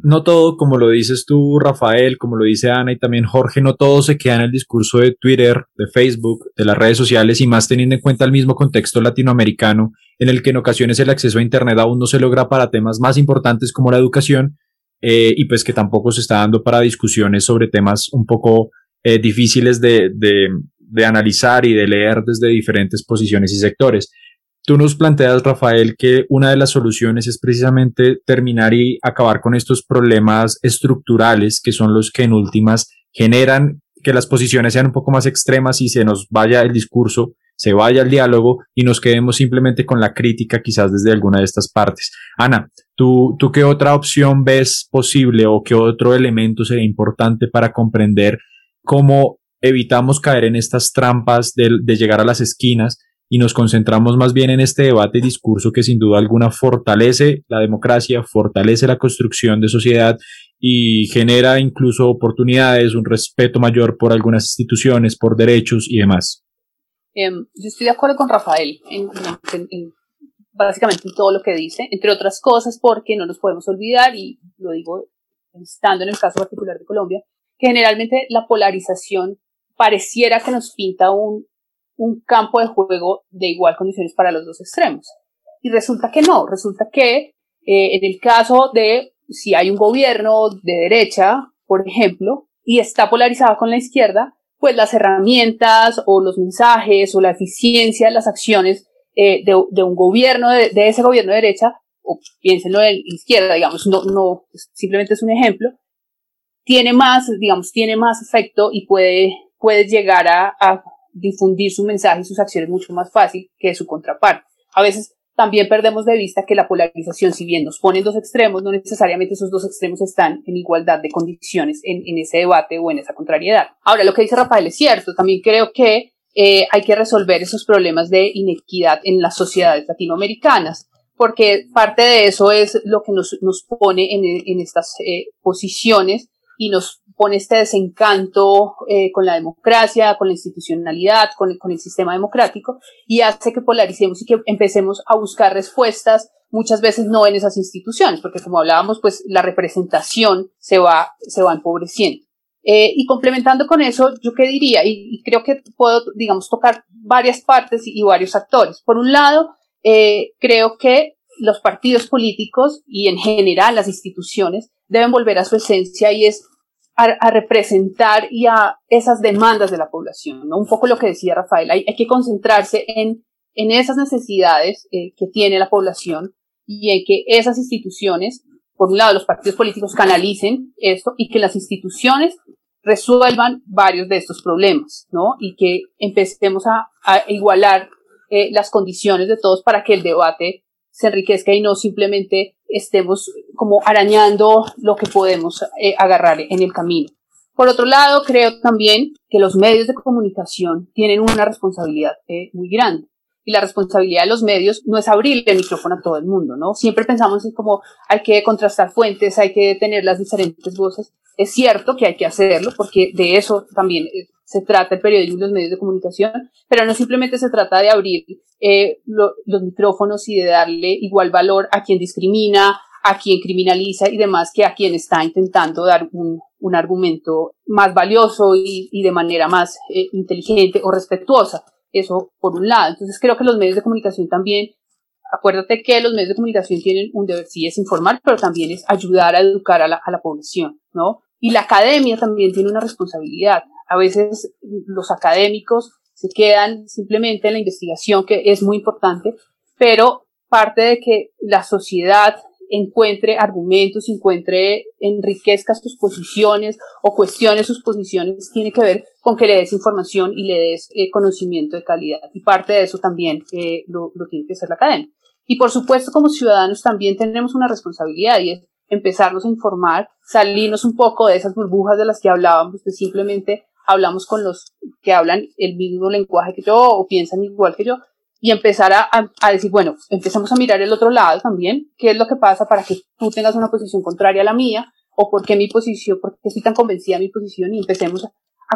No todo, como lo dices tú, Rafael, como lo dice Ana y también Jorge, no todo se queda en el discurso de Twitter, de Facebook, de las redes sociales y más teniendo en cuenta el mismo contexto latinoamericano en el que en ocasiones el acceso a Internet aún no se logra para temas más importantes como la educación eh, y pues que tampoco se está dando para discusiones sobre temas un poco eh, difíciles de, de, de analizar y de leer desde diferentes posiciones y sectores. Tú nos planteas, Rafael, que una de las soluciones es precisamente terminar y acabar con estos problemas estructurales que son los que en últimas generan que las posiciones sean un poco más extremas y se nos vaya el discurso, se vaya el diálogo y nos quedemos simplemente con la crítica quizás desde alguna de estas partes. Ana, ¿tú, tú qué otra opción ves posible o qué otro elemento sería importante para comprender cómo evitamos caer en estas trampas de, llegar a las esquinas y nos concentramos más bien en este debate y discurso que sin duda alguna fortalece la democracia, fortalece la construcción de sociedad y genera incluso oportunidades, un respeto mayor por algunas instituciones, por derechos y demás. Em, yo estoy de acuerdo con Rafael en, básicamente en todo lo que dice, entre otras cosas porque no nos podemos olvidar, y lo digo estando en el caso particular de Colombia, que generalmente la polarización pareciera que nos pinta un, un campo de juego de igual condiciones para los dos extremos. Y resulta que no, resulta que eh, en el caso de si hay un gobierno de derecha, por ejemplo, y está polarizado con la izquierda, pues las herramientas o los mensajes o la eficiencia de las acciones eh, de, de, un gobierno, de, de, ese gobierno de derecha, o piénsenlo de izquierda, digamos, no, no, simplemente es un ejemplo, tiene más, digamos, tiene más efecto y puede, puede llegar a, a difundir su mensaje y sus acciones mucho más fácil que su contraparte. A veces también perdemos de vista que la polarización, si bien nos pone en dos extremos, no necesariamente esos dos extremos están en igualdad de condiciones en, en ese debate o en esa contrariedad. Ahora, lo que dice Rafael es cierto, también creo que eh, hay que resolver esos problemas de inequidad en las sociedades latinoamericanas, porque parte de eso es lo que nos, nos pone en, en estas eh, posiciones y nos pone este desencanto eh, con la democracia, con la institucionalidad, con, el sistema democrático y hace que polaricemos y que empecemos a buscar respuestas muchas veces no en esas instituciones, porque como hablábamos, pues la representación se va, se va empobreciendo. Eh, y complementando con eso, yo qué diría, y, creo que puedo, digamos, tocar varias partes y, varios actores. Por un lado, eh, creo que los partidos políticos y en general las instituciones deben volver a su esencia y es a, representar y a esas demandas de la población, ¿no? Un poco lo que decía Rafael, hay, que concentrarse en, en esas necesidades eh, que tiene la población y en que esas instituciones, por un lado los partidos políticos canalicen esto y que las instituciones resuelvan varios de estos problemas, ¿no? Y que empecemos a, a igualar eh, las condiciones de todos para que el debate se enriquezca y no simplemente estemos como arañando lo que podemos eh, agarrar en el camino. Por otro lado, creo también que los medios de comunicación tienen una responsabilidad eh, muy grande. Y la responsabilidad de los medios no es abrir el micrófono a todo el mundo, ¿no? Siempre pensamos en como hay que contrastar fuentes, hay que tener las diferentes voces. Es cierto que hay que hacerlo, porque de eso también se trata el periodismo y los medios de comunicación, pero no simplemente se trata de abrir eh, los micrófonos y de darle igual valor a quien discrimina, a quien criminaliza y demás que a quien está intentando dar un, un argumento más valioso y, y de manera más eh, inteligente o respetuosa. Eso por un lado. Entonces creo que los medios de comunicación también, acuérdate que los medios de comunicación tienen un deber, sí es informar, pero también es ayudar a educar a la, a la población, ¿no? Y la academia también tiene una responsabilidad. A veces los académicos se quedan simplemente en la investigación, que es muy importante, pero parte de que la sociedad encuentre argumentos, encuentre, enriquezca sus posiciones o cuestione sus posiciones, tiene que ver con que le des información y le des eh, conocimiento de calidad. Y parte de eso también eh, lo, lo, tiene que hacer la academia. Y por supuesto, como ciudadanos también tenemos una responsabilidad y es empezarnos a informar, salirnos un poco de esas burbujas de las que hablábamos, de simplemente hablamos con los que hablan el mismo lenguaje que yo o piensan igual que yo y empezar a, a, decir, bueno, empezamos a mirar el otro lado también, qué es lo que pasa para que tú tengas una posición contraria a la mía o por qué mi posición, por qué estoy tan convencida de mi posición y empecemos a,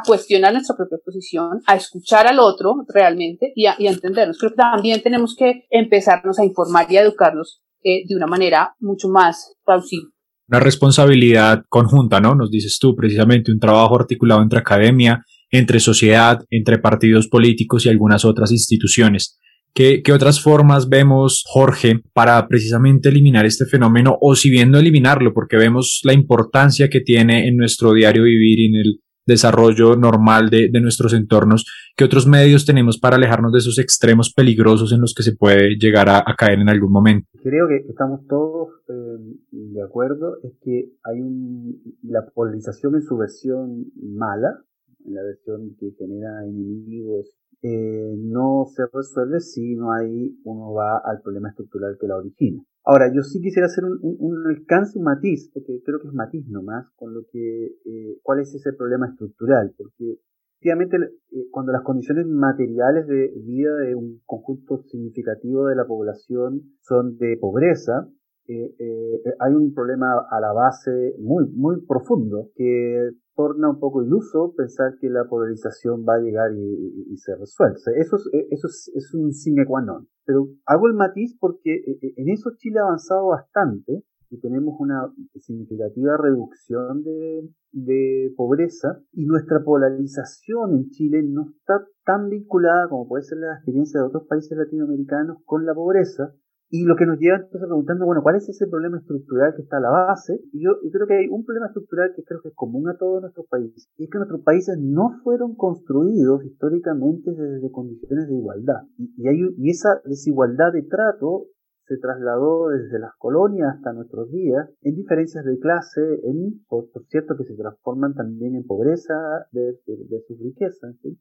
cuestionar nuestra propia posición, a escuchar al otro realmente y a, y entendernos. Creo que también tenemos que empezarnos a informar y a educarnos eh, de una manera mucho más plausible una responsabilidad conjunta, ¿no? Nos dices tú, precisamente un trabajo articulado entre academia, entre sociedad, entre partidos políticos y algunas otras instituciones. ¿Qué, ¿Qué, otras formas vemos, Jorge, para precisamente eliminar este fenómeno o si bien no eliminarlo, porque vemos la importancia que tiene en nuestro diario vivir y en el desarrollo normal de, de, nuestros entornos, ¿qué otros medios tenemos para alejarnos de esos extremos peligrosos en los que se puede llegar a, caer en algún momento? Creo que estamos todos eh, de acuerdo, es que hay un, la polarización en su versión mala, en la versión que genera enemigos, eh, no se resuelve si no hay, uno va al problema estructural que la origina. Ahora, yo sí quisiera hacer un, un, alcance, un matiz, porque creo que es matiz nomás, con lo que, eh, cuál es ese problema estructural, porque efectivamente eh, cuando las condiciones materiales de vida de un conjunto significativo de la población son de pobreza, eh, eh, hay un problema a la base muy, muy profundo que torna un poco iluso pensar que la polarización va a llegar y, se resuelve. Eso, es, eh, eso es, un sine qua non. Pero hago el matiz porque en eso Chile ha avanzado bastante y tenemos una significativa reducción de, de, pobreza y nuestra polarización en Chile no está tan vinculada como puede ser la experiencia de otros países latinoamericanos con la pobreza, y lo que nos lleva entonces preguntando, bueno, ¿cuál es ese problema estructural que está a la base? Y yo, creo que hay un problema estructural que creo que es común a todos nuestros países, y es que nuestros países no fueron construidos históricamente desde condiciones de igualdad. Y, hay, y esa desigualdad de trato se trasladó desde las colonias hasta nuestros días en diferencias de clase, en, por, cierto, que se transforman también en pobreza de, de, su riqueza. ¿sí?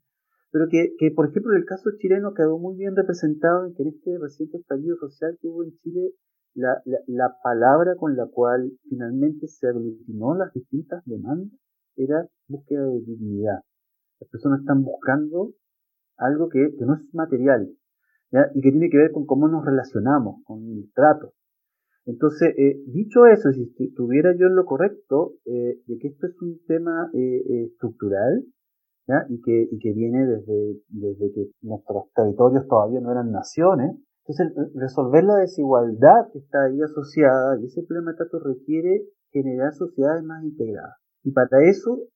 Pero que, que, por ejemplo, en el caso chileno quedó muy bien representado en que en este reciente estallido social que hubo en Chile, la, la, la palabra con la cual finalmente se aglutinó las distintas demandas era búsqueda de dignidad. Las personas están buscando algo que, que no es material ¿ya? y que tiene que ver con cómo nos relacionamos, con el trato. Entonces, eh, dicho eso, si estuviera yo en lo correcto, eh, de que esto es un tema eh, eh y, que, y que viene desde, desde que nuestros territorios todavía no eran naciones. Entonces, resolver la desigualdad que está ahí asociada y ese problema trato requiere generar sociedades más integradas. Y para eso,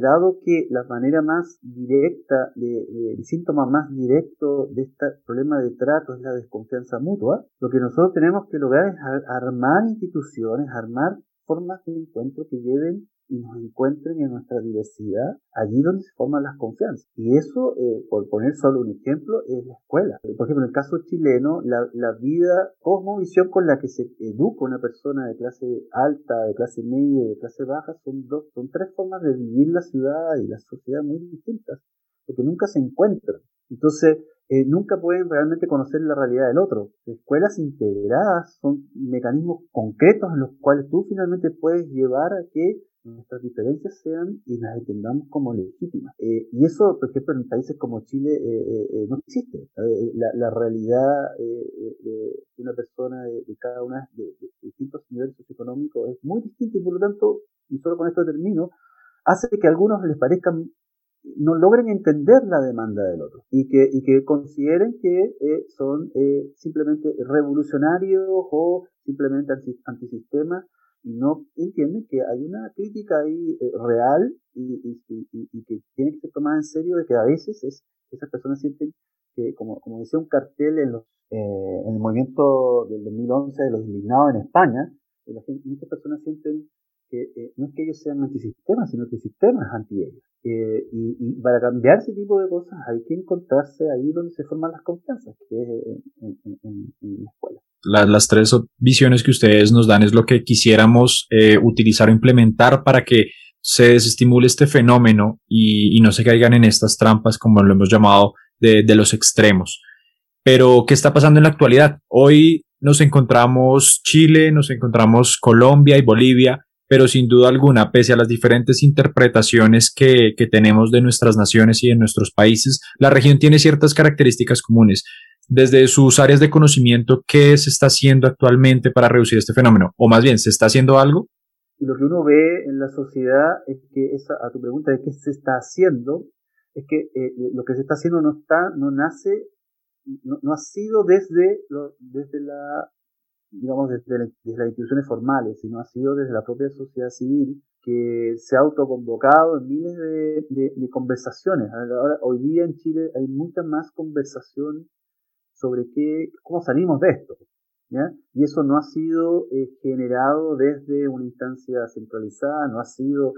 dado que la manera más directa, el síntoma más directo de este problema de trato es la desconfianza mutua, lo que nosotros tenemos que lograr es armar instituciones, armar formas de encuentro que lleven y nos encuentren en nuestra diversidad, allí donde se forman las confianzas. Y eso, eh, por poner solo un ejemplo, es la escuela. Por ejemplo, en el caso chileno, la, la vida, cosmovisión con la que se educa una persona de clase alta, de clase media, de clase baja, son dos, son tres formas de vivir la ciudad y la sociedad muy distintas, porque nunca se encuentran. Entonces, eh, nunca pueden realmente conocer la realidad del otro. Escuelas integradas son mecanismos concretos en los cuales tú finalmente puedes llevar a que nuestras diferencias sean y las entendamos como legítimas. Eh, y eso, por ejemplo, en países como Chile eh, no existe. La, realidad de una persona de, cada una de, distintos niveles socioeconómicos es muy distinta y por lo tanto, y solo con esto termino, hace que a algunos les parezcan no logren entender la demanda del otro y que, y que consideren que eh, son eh, simplemente revolucionarios o simplemente antisistemas y no entienden que hay una crítica ahí eh, real y, y, y, que tiene que ser tomada en serio de que a veces es, esas personas sienten que, como, como decía un cartel en, los, en el movimiento del 2011 de los indignados en España, muchas personas sienten que no es que ellos sean antisistemas, sino que el sistema es anti ellos. Eh, y, para cambiar ese tipo de cosas hay que encontrarse ahí donde se forman las confianzas, que es en, la escuela. Las, tres visiones que ustedes nos dan es lo que quisiéramos eh, utilizar o implementar para que se desestimule este fenómeno y, no se caigan en estas trampas, como lo hemos llamado, de, de los extremos. Pero, ¿qué está pasando en la actualidad? Hoy nos encontramos Chile, nos encontramos Colombia y Bolivia pero sin duda alguna, pese a las diferentes interpretaciones que, tenemos de nuestras naciones y de nuestros países, la región tiene ciertas características comunes. Desde sus áreas de conocimiento, ¿qué se está haciendo actualmente para reducir este fenómeno? O más bien, ¿se está haciendo algo? Y lo que uno ve en la sociedad es que, esa, a tu pregunta de qué se está haciendo, es que eh, lo que se está haciendo no está, no nace, no, ha sido desde, desde la digamos, desde, las instituciones formales, sino ha sido desde la propia sociedad civil que se ha autoconvocado en miles de, conversaciones. Ahora, hoy día en Chile hay mucha más conversación sobre qué, cómo salimos de esto. Y eso no ha sido eh, generado desde una instancia centralizada, no ha sido,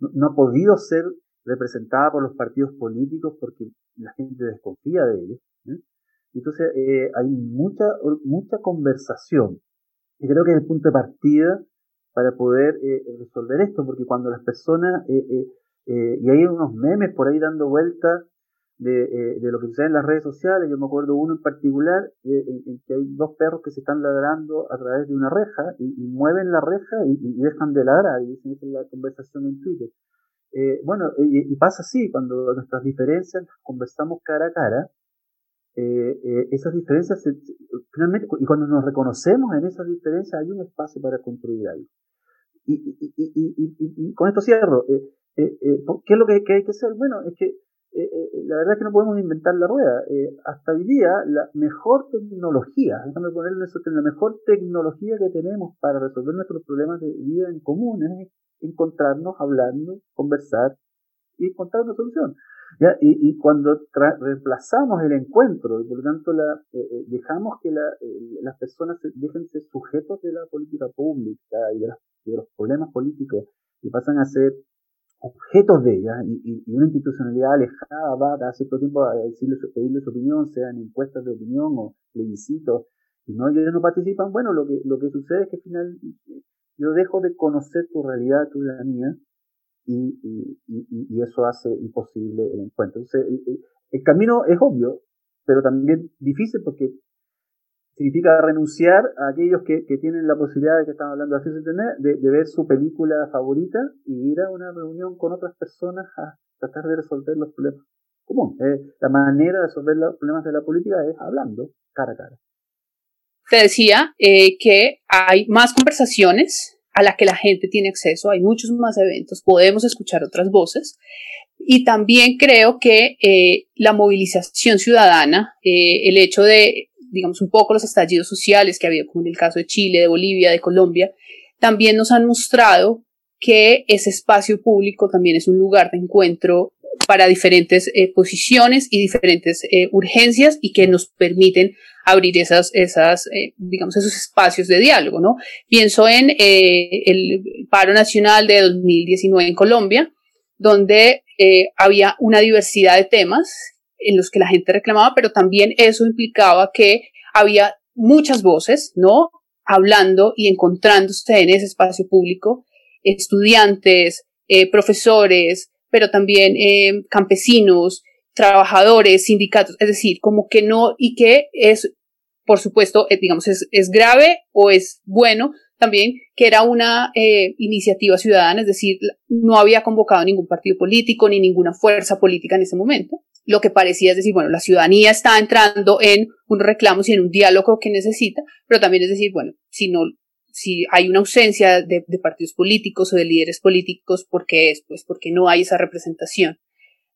no, ha podido ser representada por los partidos políticos porque la gente desconfía de ellos. Entonces eh, hay mucha, mucha conversación. Y creo que es el punto de partida para poder eh, resolver esto, porque cuando las personas, y hay unos memes por ahí dando vueltas de, de, lo que sucede en las redes sociales, yo me acuerdo uno en particular, en, que hay dos perros que se están ladrando a través de una reja y, mueven la reja y, dejan de ladrar, y esa es la conversación en Twitter. bueno, y, pasa así, cuando nuestras diferencias las conversamos cara a cara, eh, eh, esas diferencias, finalmente, y cuando nos reconocemos en esas diferencias, hay un espacio para construir algo. Y, y, con esto cierro. Eh, eh, eh ¿Qué es lo que, hay que hacer? Bueno, es que la verdad es que no podemos inventar la rueda. hasta hoy día, la mejor tecnología, déjame ponerle eso, la mejor tecnología que tenemos para resolver nuestros problemas de vida en común es encontrarnos, hablando, conversar y encontrar una solución. Y, y, cuando reemplazamos el encuentro y por lo tanto la, eh, eh, dejamos que la, eh, las personas dejen ser sujetos de la política pública y de, de, los problemas políticos y pasan a ser objetos de ella y, y, una institucionalidad alejada va cada cierto tiempo a decirles, pedirles su opinión, sean encuestas de opinión o plebiscitos, y no ellos no participan, bueno, lo que, lo que sucede es que al final yo dejo de conocer tu realidad, tu la mía, y, y, y, eso hace imposible el encuentro. Entonces, el, camino es obvio, pero también difícil porque significa renunciar a aquellos que, que tienen la posibilidad de que están hablando internet, de, de, ver su película favorita y ir a una reunión con otras personas a tratar de resolver los problemas comunes. Eh, la manera de resolver los problemas de la política es hablando cara a cara. Te decía eh, que hay más conversaciones a la que la gente tiene acceso, hay muchos más eventos, podemos escuchar otras voces. Y también creo que eh, la movilización ciudadana, eh, el hecho de, digamos, un poco los estallidos sociales que ha habido, como en el caso de Chile, de Bolivia, de Colombia, también nos han mostrado que ese espacio público también es un lugar de encuentro para diferentes eh, posiciones y diferentes eh, urgencias y que nos permiten abrir esas, esas digamos, esos espacios de diálogo, ¿no? Pienso en el paro nacional de 2019 en Colombia, donde había una diversidad de temas en los que la gente reclamaba, pero también eso implicaba que había muchas voces, ¿no? Hablando y encontrándose en ese espacio público, estudiantes, profesores, pero también eh, campesinos, trabajadores, sindicatos, es decir, como que no, y que es, por supuesto, eh, digamos, es, grave o es bueno también que era una eh, iniciativa ciudadana, es decir, no había convocado ningún partido político ni ninguna fuerza política en ese momento. Lo que parecía es decir, bueno, la ciudadanía está entrando en unos reclamos y en un diálogo que necesita, pero también es decir, bueno, si no, si hay una ausencia de, partidos políticos o de líderes políticos, ¿por qué es? Pues porque no hay esa representación.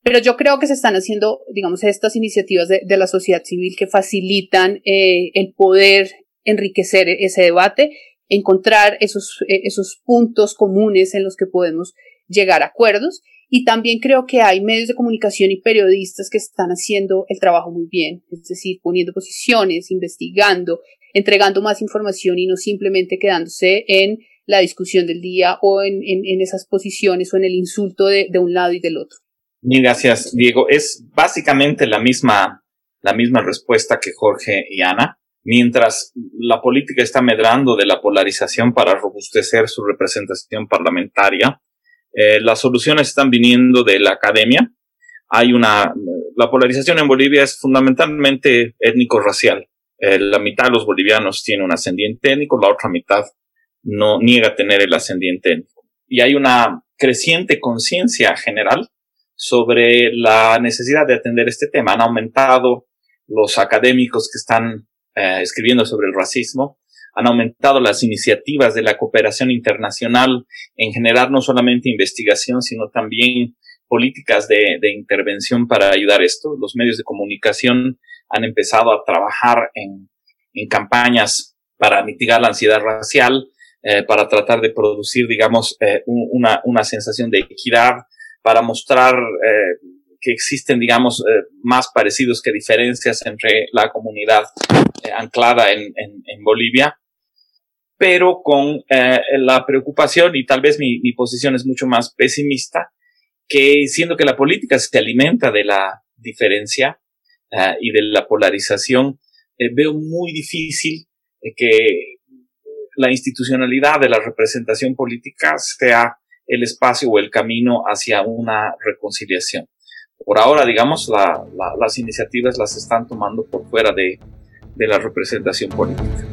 Pero yo creo que se están haciendo, digamos, estas iniciativas de, la sociedad civil que facilitan eh, el poder enriquecer ese debate, encontrar esos, eh, esos puntos comunes en los que podemos llegar a acuerdos. Y también creo que hay medios de comunicación y periodistas que están haciendo el trabajo muy bien, es decir, poniendo posiciones, investigando, entregando más información y no simplemente quedándose en la discusión del día o en, esas posiciones o en el insulto de, un lado y del otro. Mil gracias, Diego. Es básicamente la misma, la misma respuesta que Jorge y Ana. Mientras la política está medrando de la polarización para robustecer su representación parlamentaria, eh, las soluciones están viniendo de la academia. Hay una, la polarización en Bolivia es fundamentalmente étnico-racial. Eh, la mitad de los bolivianos tiene un ascendiente étnico, la otra mitad no niega tener el ascendiente étnico. Y hay una creciente conciencia general sobre la necesidad de atender este tema. Han aumentado los académicos que están eh, escribiendo sobre el racismo, han aumentado las iniciativas de la cooperación internacional en generar no solamente investigación, sino también políticas de, intervención para ayudar esto. Los medios de comunicación han empezado a trabajar en, campañas para mitigar la ansiedad racial, eh, para tratar de producir, digamos, eh, una, sensación de equidad, para mostrar que existen, digamos, eh, más parecidos que diferencias entre la comunidad eh, anclada en, en, Bolivia, pero con la preocupación, y tal vez mi, posición es mucho más pesimista, que siendo que la política se alimenta de la diferencia, y de la polarización, eh, veo muy difícil eh, que la institucionalidad de la representación política sea el espacio o el camino hacia una reconciliación. Por ahora, digamos, la, la, las iniciativas las están tomando por fuera de, de la representación política.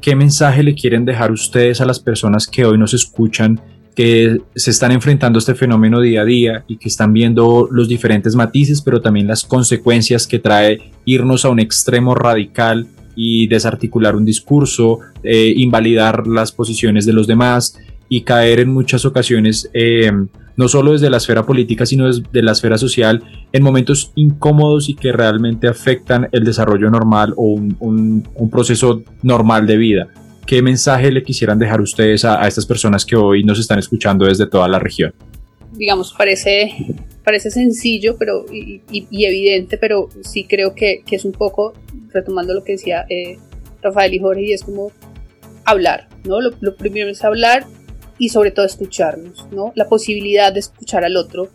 ¿Qué mensaje le quieren dejar ustedes a las personas que hoy nos escuchan que se están enfrentando a este fenómeno día a día y que están viendo los diferentes matices, pero también las consecuencias que trae irnos a un extremo radical y desarticular un discurso, eh, invalidar las posiciones de los demás y caer en muchas ocasiones, eh, no solo desde la esfera política, sino desde la esfera social, en momentos incómodos y que realmente afectan el desarrollo normal o un, un proceso normal de vida. ¿qué mensaje le quisieran dejar ustedes a, estas personas que hoy nos están escuchando desde toda la región? Digamos, parece, parece sencillo pero, y, evidente, pero sí creo que, que, es un poco, retomando lo que decía eh, Rafael y Jorge, y es como hablar, ¿no? Lo, lo, primero es hablar y sobre todo escucharnos, ¿no? La posibilidad de escuchar al otro,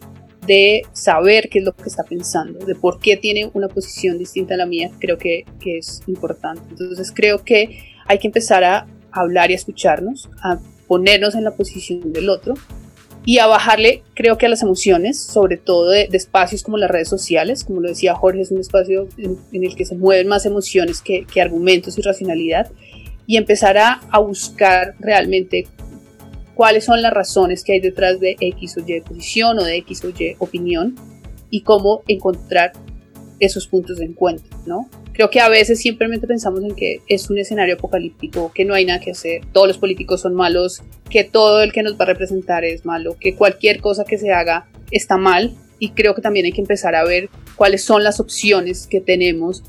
de saber qué es lo que está pensando, de por qué tiene una posición distinta a la mía, creo que, que es importante. Entonces creo que hay que empezar a hablar y a escucharnos, a ponernos en la posición del otro y a bajarle, creo que a las emociones, sobre todo de, espacios como las redes sociales, como lo decía Jorge, es un espacio en, el que se mueven más emociones que, argumentos y racionalidad, y empezar a, a, buscar realmente cuáles son las razones que hay detrás de X o Y posición o de X o Y opinión y cómo encontrar esos puntos de encuentro, ¿no? Creo que a veces simplemente pensamos en que es un escenario apocalíptico, que no hay nada que hacer, todos los políticos son malos, que todo el que nos va a representar es malo, que cualquier cosa que se haga está mal y creo que también hay que empezar a ver cuáles son las opciones que tenemos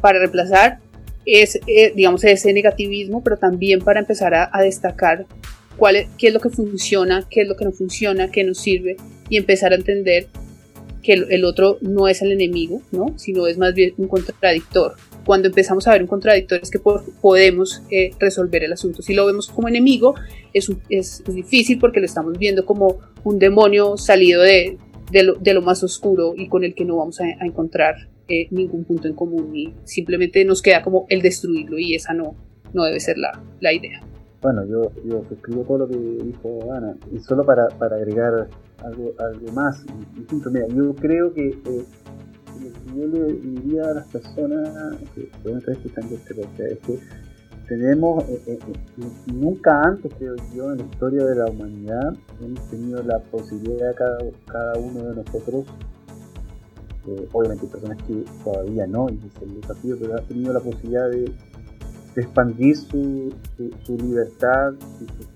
para reemplazar es, eh, digamos, ese negativismo, pero también para empezar a, destacar cuál qué es lo que funciona, qué es lo que no funciona, qué nos sirve y empezar a entender que el, otro no es el enemigo, ¿no? sino es más bien un contradictor. Cuando empezamos a ver un contradictor es que podemos eh, resolver el asunto. Si lo vemos como enemigo, es, es, difícil porque lo estamos viendo como un demonio salido de, de, lo, más oscuro y con el que no vamos a, encontrar eh, ningún punto en común y simplemente nos queda como el destruirlo y esa no, no debe ser la, la idea. Bueno, yo, yo suscribo todo lo que dijo Ana y solo para, para agregar algo, algo más Mira, yo creo que eh, yo le diría a las personas que pueden estar escuchando este podcast es que tenemos, eh, eh, nunca antes creo yo en la historia de la humanidad hemos tenido la posibilidad cada, uno de nosotros obviamente hay personas que todavía no, y es el desafío, pero ha tenido la posibilidad de, expandir su, su, libertad y su,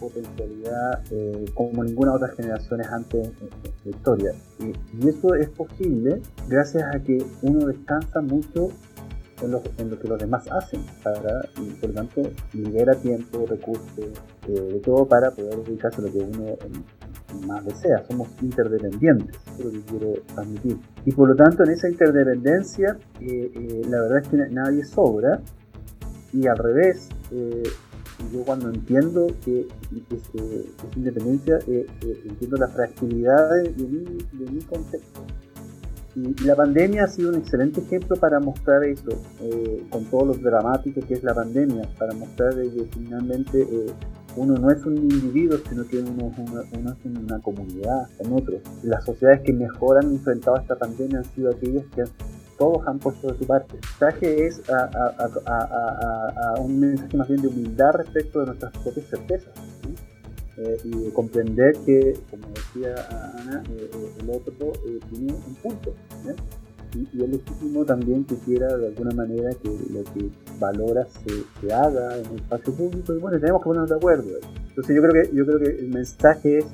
potencialidad eh, como ninguna otra generación antes en, la historia. Y, eso es posible gracias a que uno descansa mucho en lo, en lo que los demás hacen para, y por lo tanto libera tiempo, recursos, eh, de todo para poder dedicarse a lo que uno eh, más desea. Somos interdependientes, es lo que quiero transmitir. Y por lo tanto en esa interdependencia la verdad es que nadie sobra y al revés, yo cuando entiendo que, es independencia, eh, eh, entiendo la fragilidad de, mi, de mi concepto. Y, la pandemia ha sido un excelente ejemplo para mostrar eso, eh, con todo lo dramático que es la pandemia, para mostrar que finalmente uno no es un individuo, sino que uno es una, una, comunidad, en otros. Las sociedades que mejor han enfrentado esta pandemia han sido aquellas que han todos han puesto de su parte. El mensaje es a, un mensaje más bien de humildad respecto de nuestras propias certezas. Eh, y de comprender que, como decía Ana, eh, eh, el otro tiene un punto. Y, y, es legítimo también que quiera de alguna manera que lo que valora se, haga en el espacio público y bueno, tenemos que ponernos de acuerdo. Entonces yo creo que, yo creo que el mensaje es,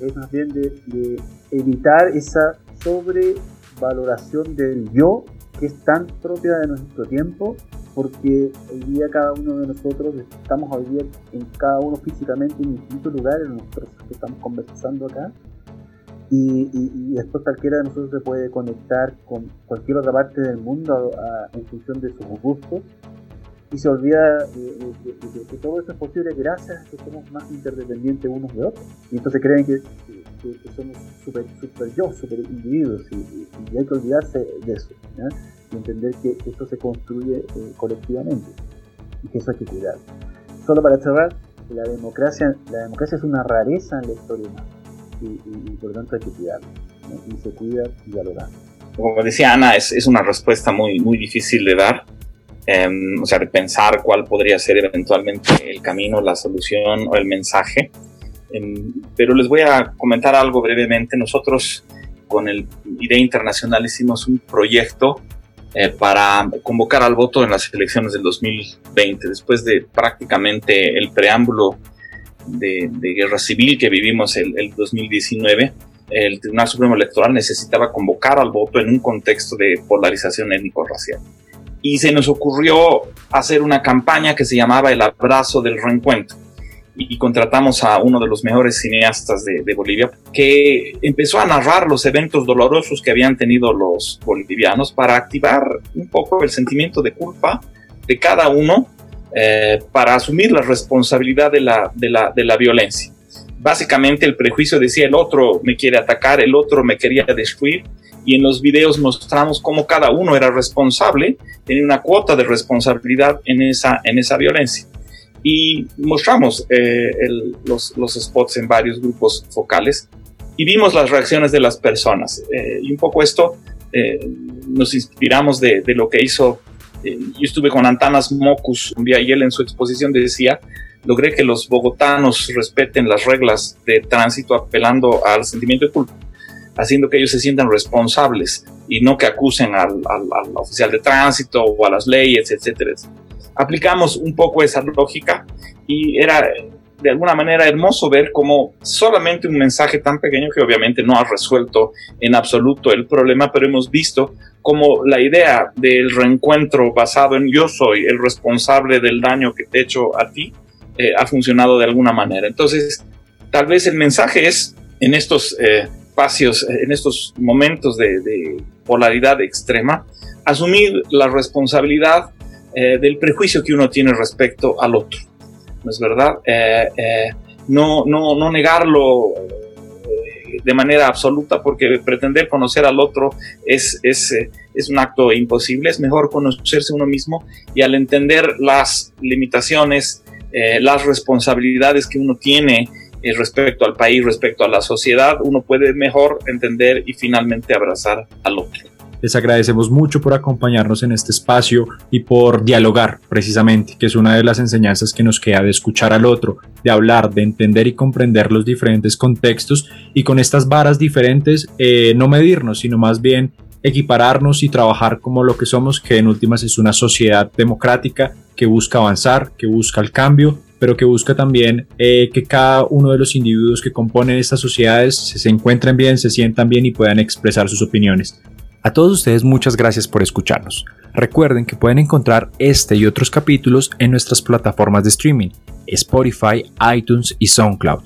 es más bien de, de evitar esa sobre valoración del yo que es tan propia de nuestro tiempo porque hoy día cada uno de nosotros estamos hoy día en cada uno físicamente en distintos lugares en nosotros que estamos conversando acá. Y, y, después cualquiera de nosotros se puede conectar con cualquier otra parte del mundo en función de sus gustos. Y se olvida de, que todo eso es posible gracias a que somos más interdependientes unos de otros. Y entonces creen que que, somos super, super yo, super individuos y, hay que olvidarse de eso y entender que esto se construye eh, colectivamente y que eso hay que cuidar. Solo para cerrar, la democracia, la democracia es una rareza en la historia humana y, por lo tanto hay que cuidarla y se cuida dialogando. Como decía Ana, es, es una respuesta muy, muy difícil de dar. Em, o sea, de pensar cuál podría ser eventualmente el camino, la solución o el mensaje. Pero les voy a comentar algo brevemente. Nosotros con el IDEA Internacional hicimos un proyecto eh, para convocar al voto en las elecciones del 2020, después de prácticamente el preámbulo de, guerra civil que vivimos el, el 2019 el Tribunal Supremo Electoral necesitaba convocar al voto en un contexto de polarización étnico-racial. Y se nos ocurrió hacer una campaña que se llamaba El Abrazo del Reencuentro y contratamos a uno de los mejores cineastas de, Bolivia que empezó a narrar los eventos dolorosos que habían tenido los bolivianos para activar un poco el sentimiento de culpa de cada uno eh, para asumir la responsabilidad de la, de, la, de la violencia. Básicamente el prejuicio decía el otro me quiere atacar, el otro me quería destruir y en los videos mostramos cómo cada uno era responsable, tenía una cuota de responsabilidad en esa, en esa violencia y mostramos eh, los, los, spots en varios grupos focales y vimos las reacciones de las personas. Eh, y un poco esto eh, nos inspiramos de, de, lo que hizo, yo estuve con Antanas Mocus un día y él en su exposición decía, logré que los bogotanos respeten las reglas de tránsito apelando al sentimiento de culpa haciendo que ellos se sientan responsables y no que acusen al, al, al oficial de tránsito o a las leyes, etcétera, aplicamos un poco esa lógica y era de alguna manera hermoso ver cómo solamente un mensaje tan pequeño que obviamente no ha resuelto en absoluto el problema, pero hemos visto cómo la idea del reencuentro basado en yo soy el responsable del daño que te he hecho a ti eh, ha funcionado de alguna manera. Entonces, tal vez el mensaje es en estos eh, espacios, en estos momentos de, polaridad extrema, asumir la responsabilidad eh, del prejuicio que uno tiene respecto al otro. ¿No es verdad? no, no, no negarlo de manera absoluta porque pretender conocer al otro es, es, eh, es, un acto imposible, es mejor conocerse uno mismo y al entender las limitaciones, eh, las responsabilidades que uno tiene eh, respecto al país, respecto a la sociedad, uno puede mejor entender y finalmente abrazar al otro. Les agradecemos mucho por acompañarnos en este espacio y por dialogar precisamente, que es una de las enseñanzas que nos queda de escuchar al otro, de hablar, de entender y comprender los diferentes contextos y con estas varas diferentes eh, no medirnos, sino más bien equipararnos y trabajar como lo que somos, que en últimas es una sociedad democrática que busca avanzar, que busca el cambio, pero que busca también eh, que cada uno de los individuos que componen estas sociedades se encuentren bien, se sientan bien y puedan expresar sus opiniones. A todos ustedes muchas gracias por escucharnos. Recuerden que pueden encontrar este y otros capítulos en nuestras plataformas de streaming, Spotify, iTunes y SoundCloud.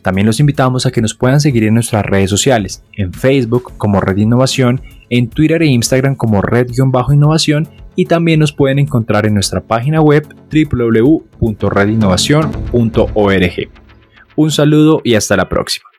También los invitamos a que nos puedan seguir en nuestras redes sociales, en Facebook como Red Innovación, en Twitter e Instagram como Red-Innovación y también nos pueden encontrar en nuestra página web www.redinnovación.org. Un saludo y hasta la próxima.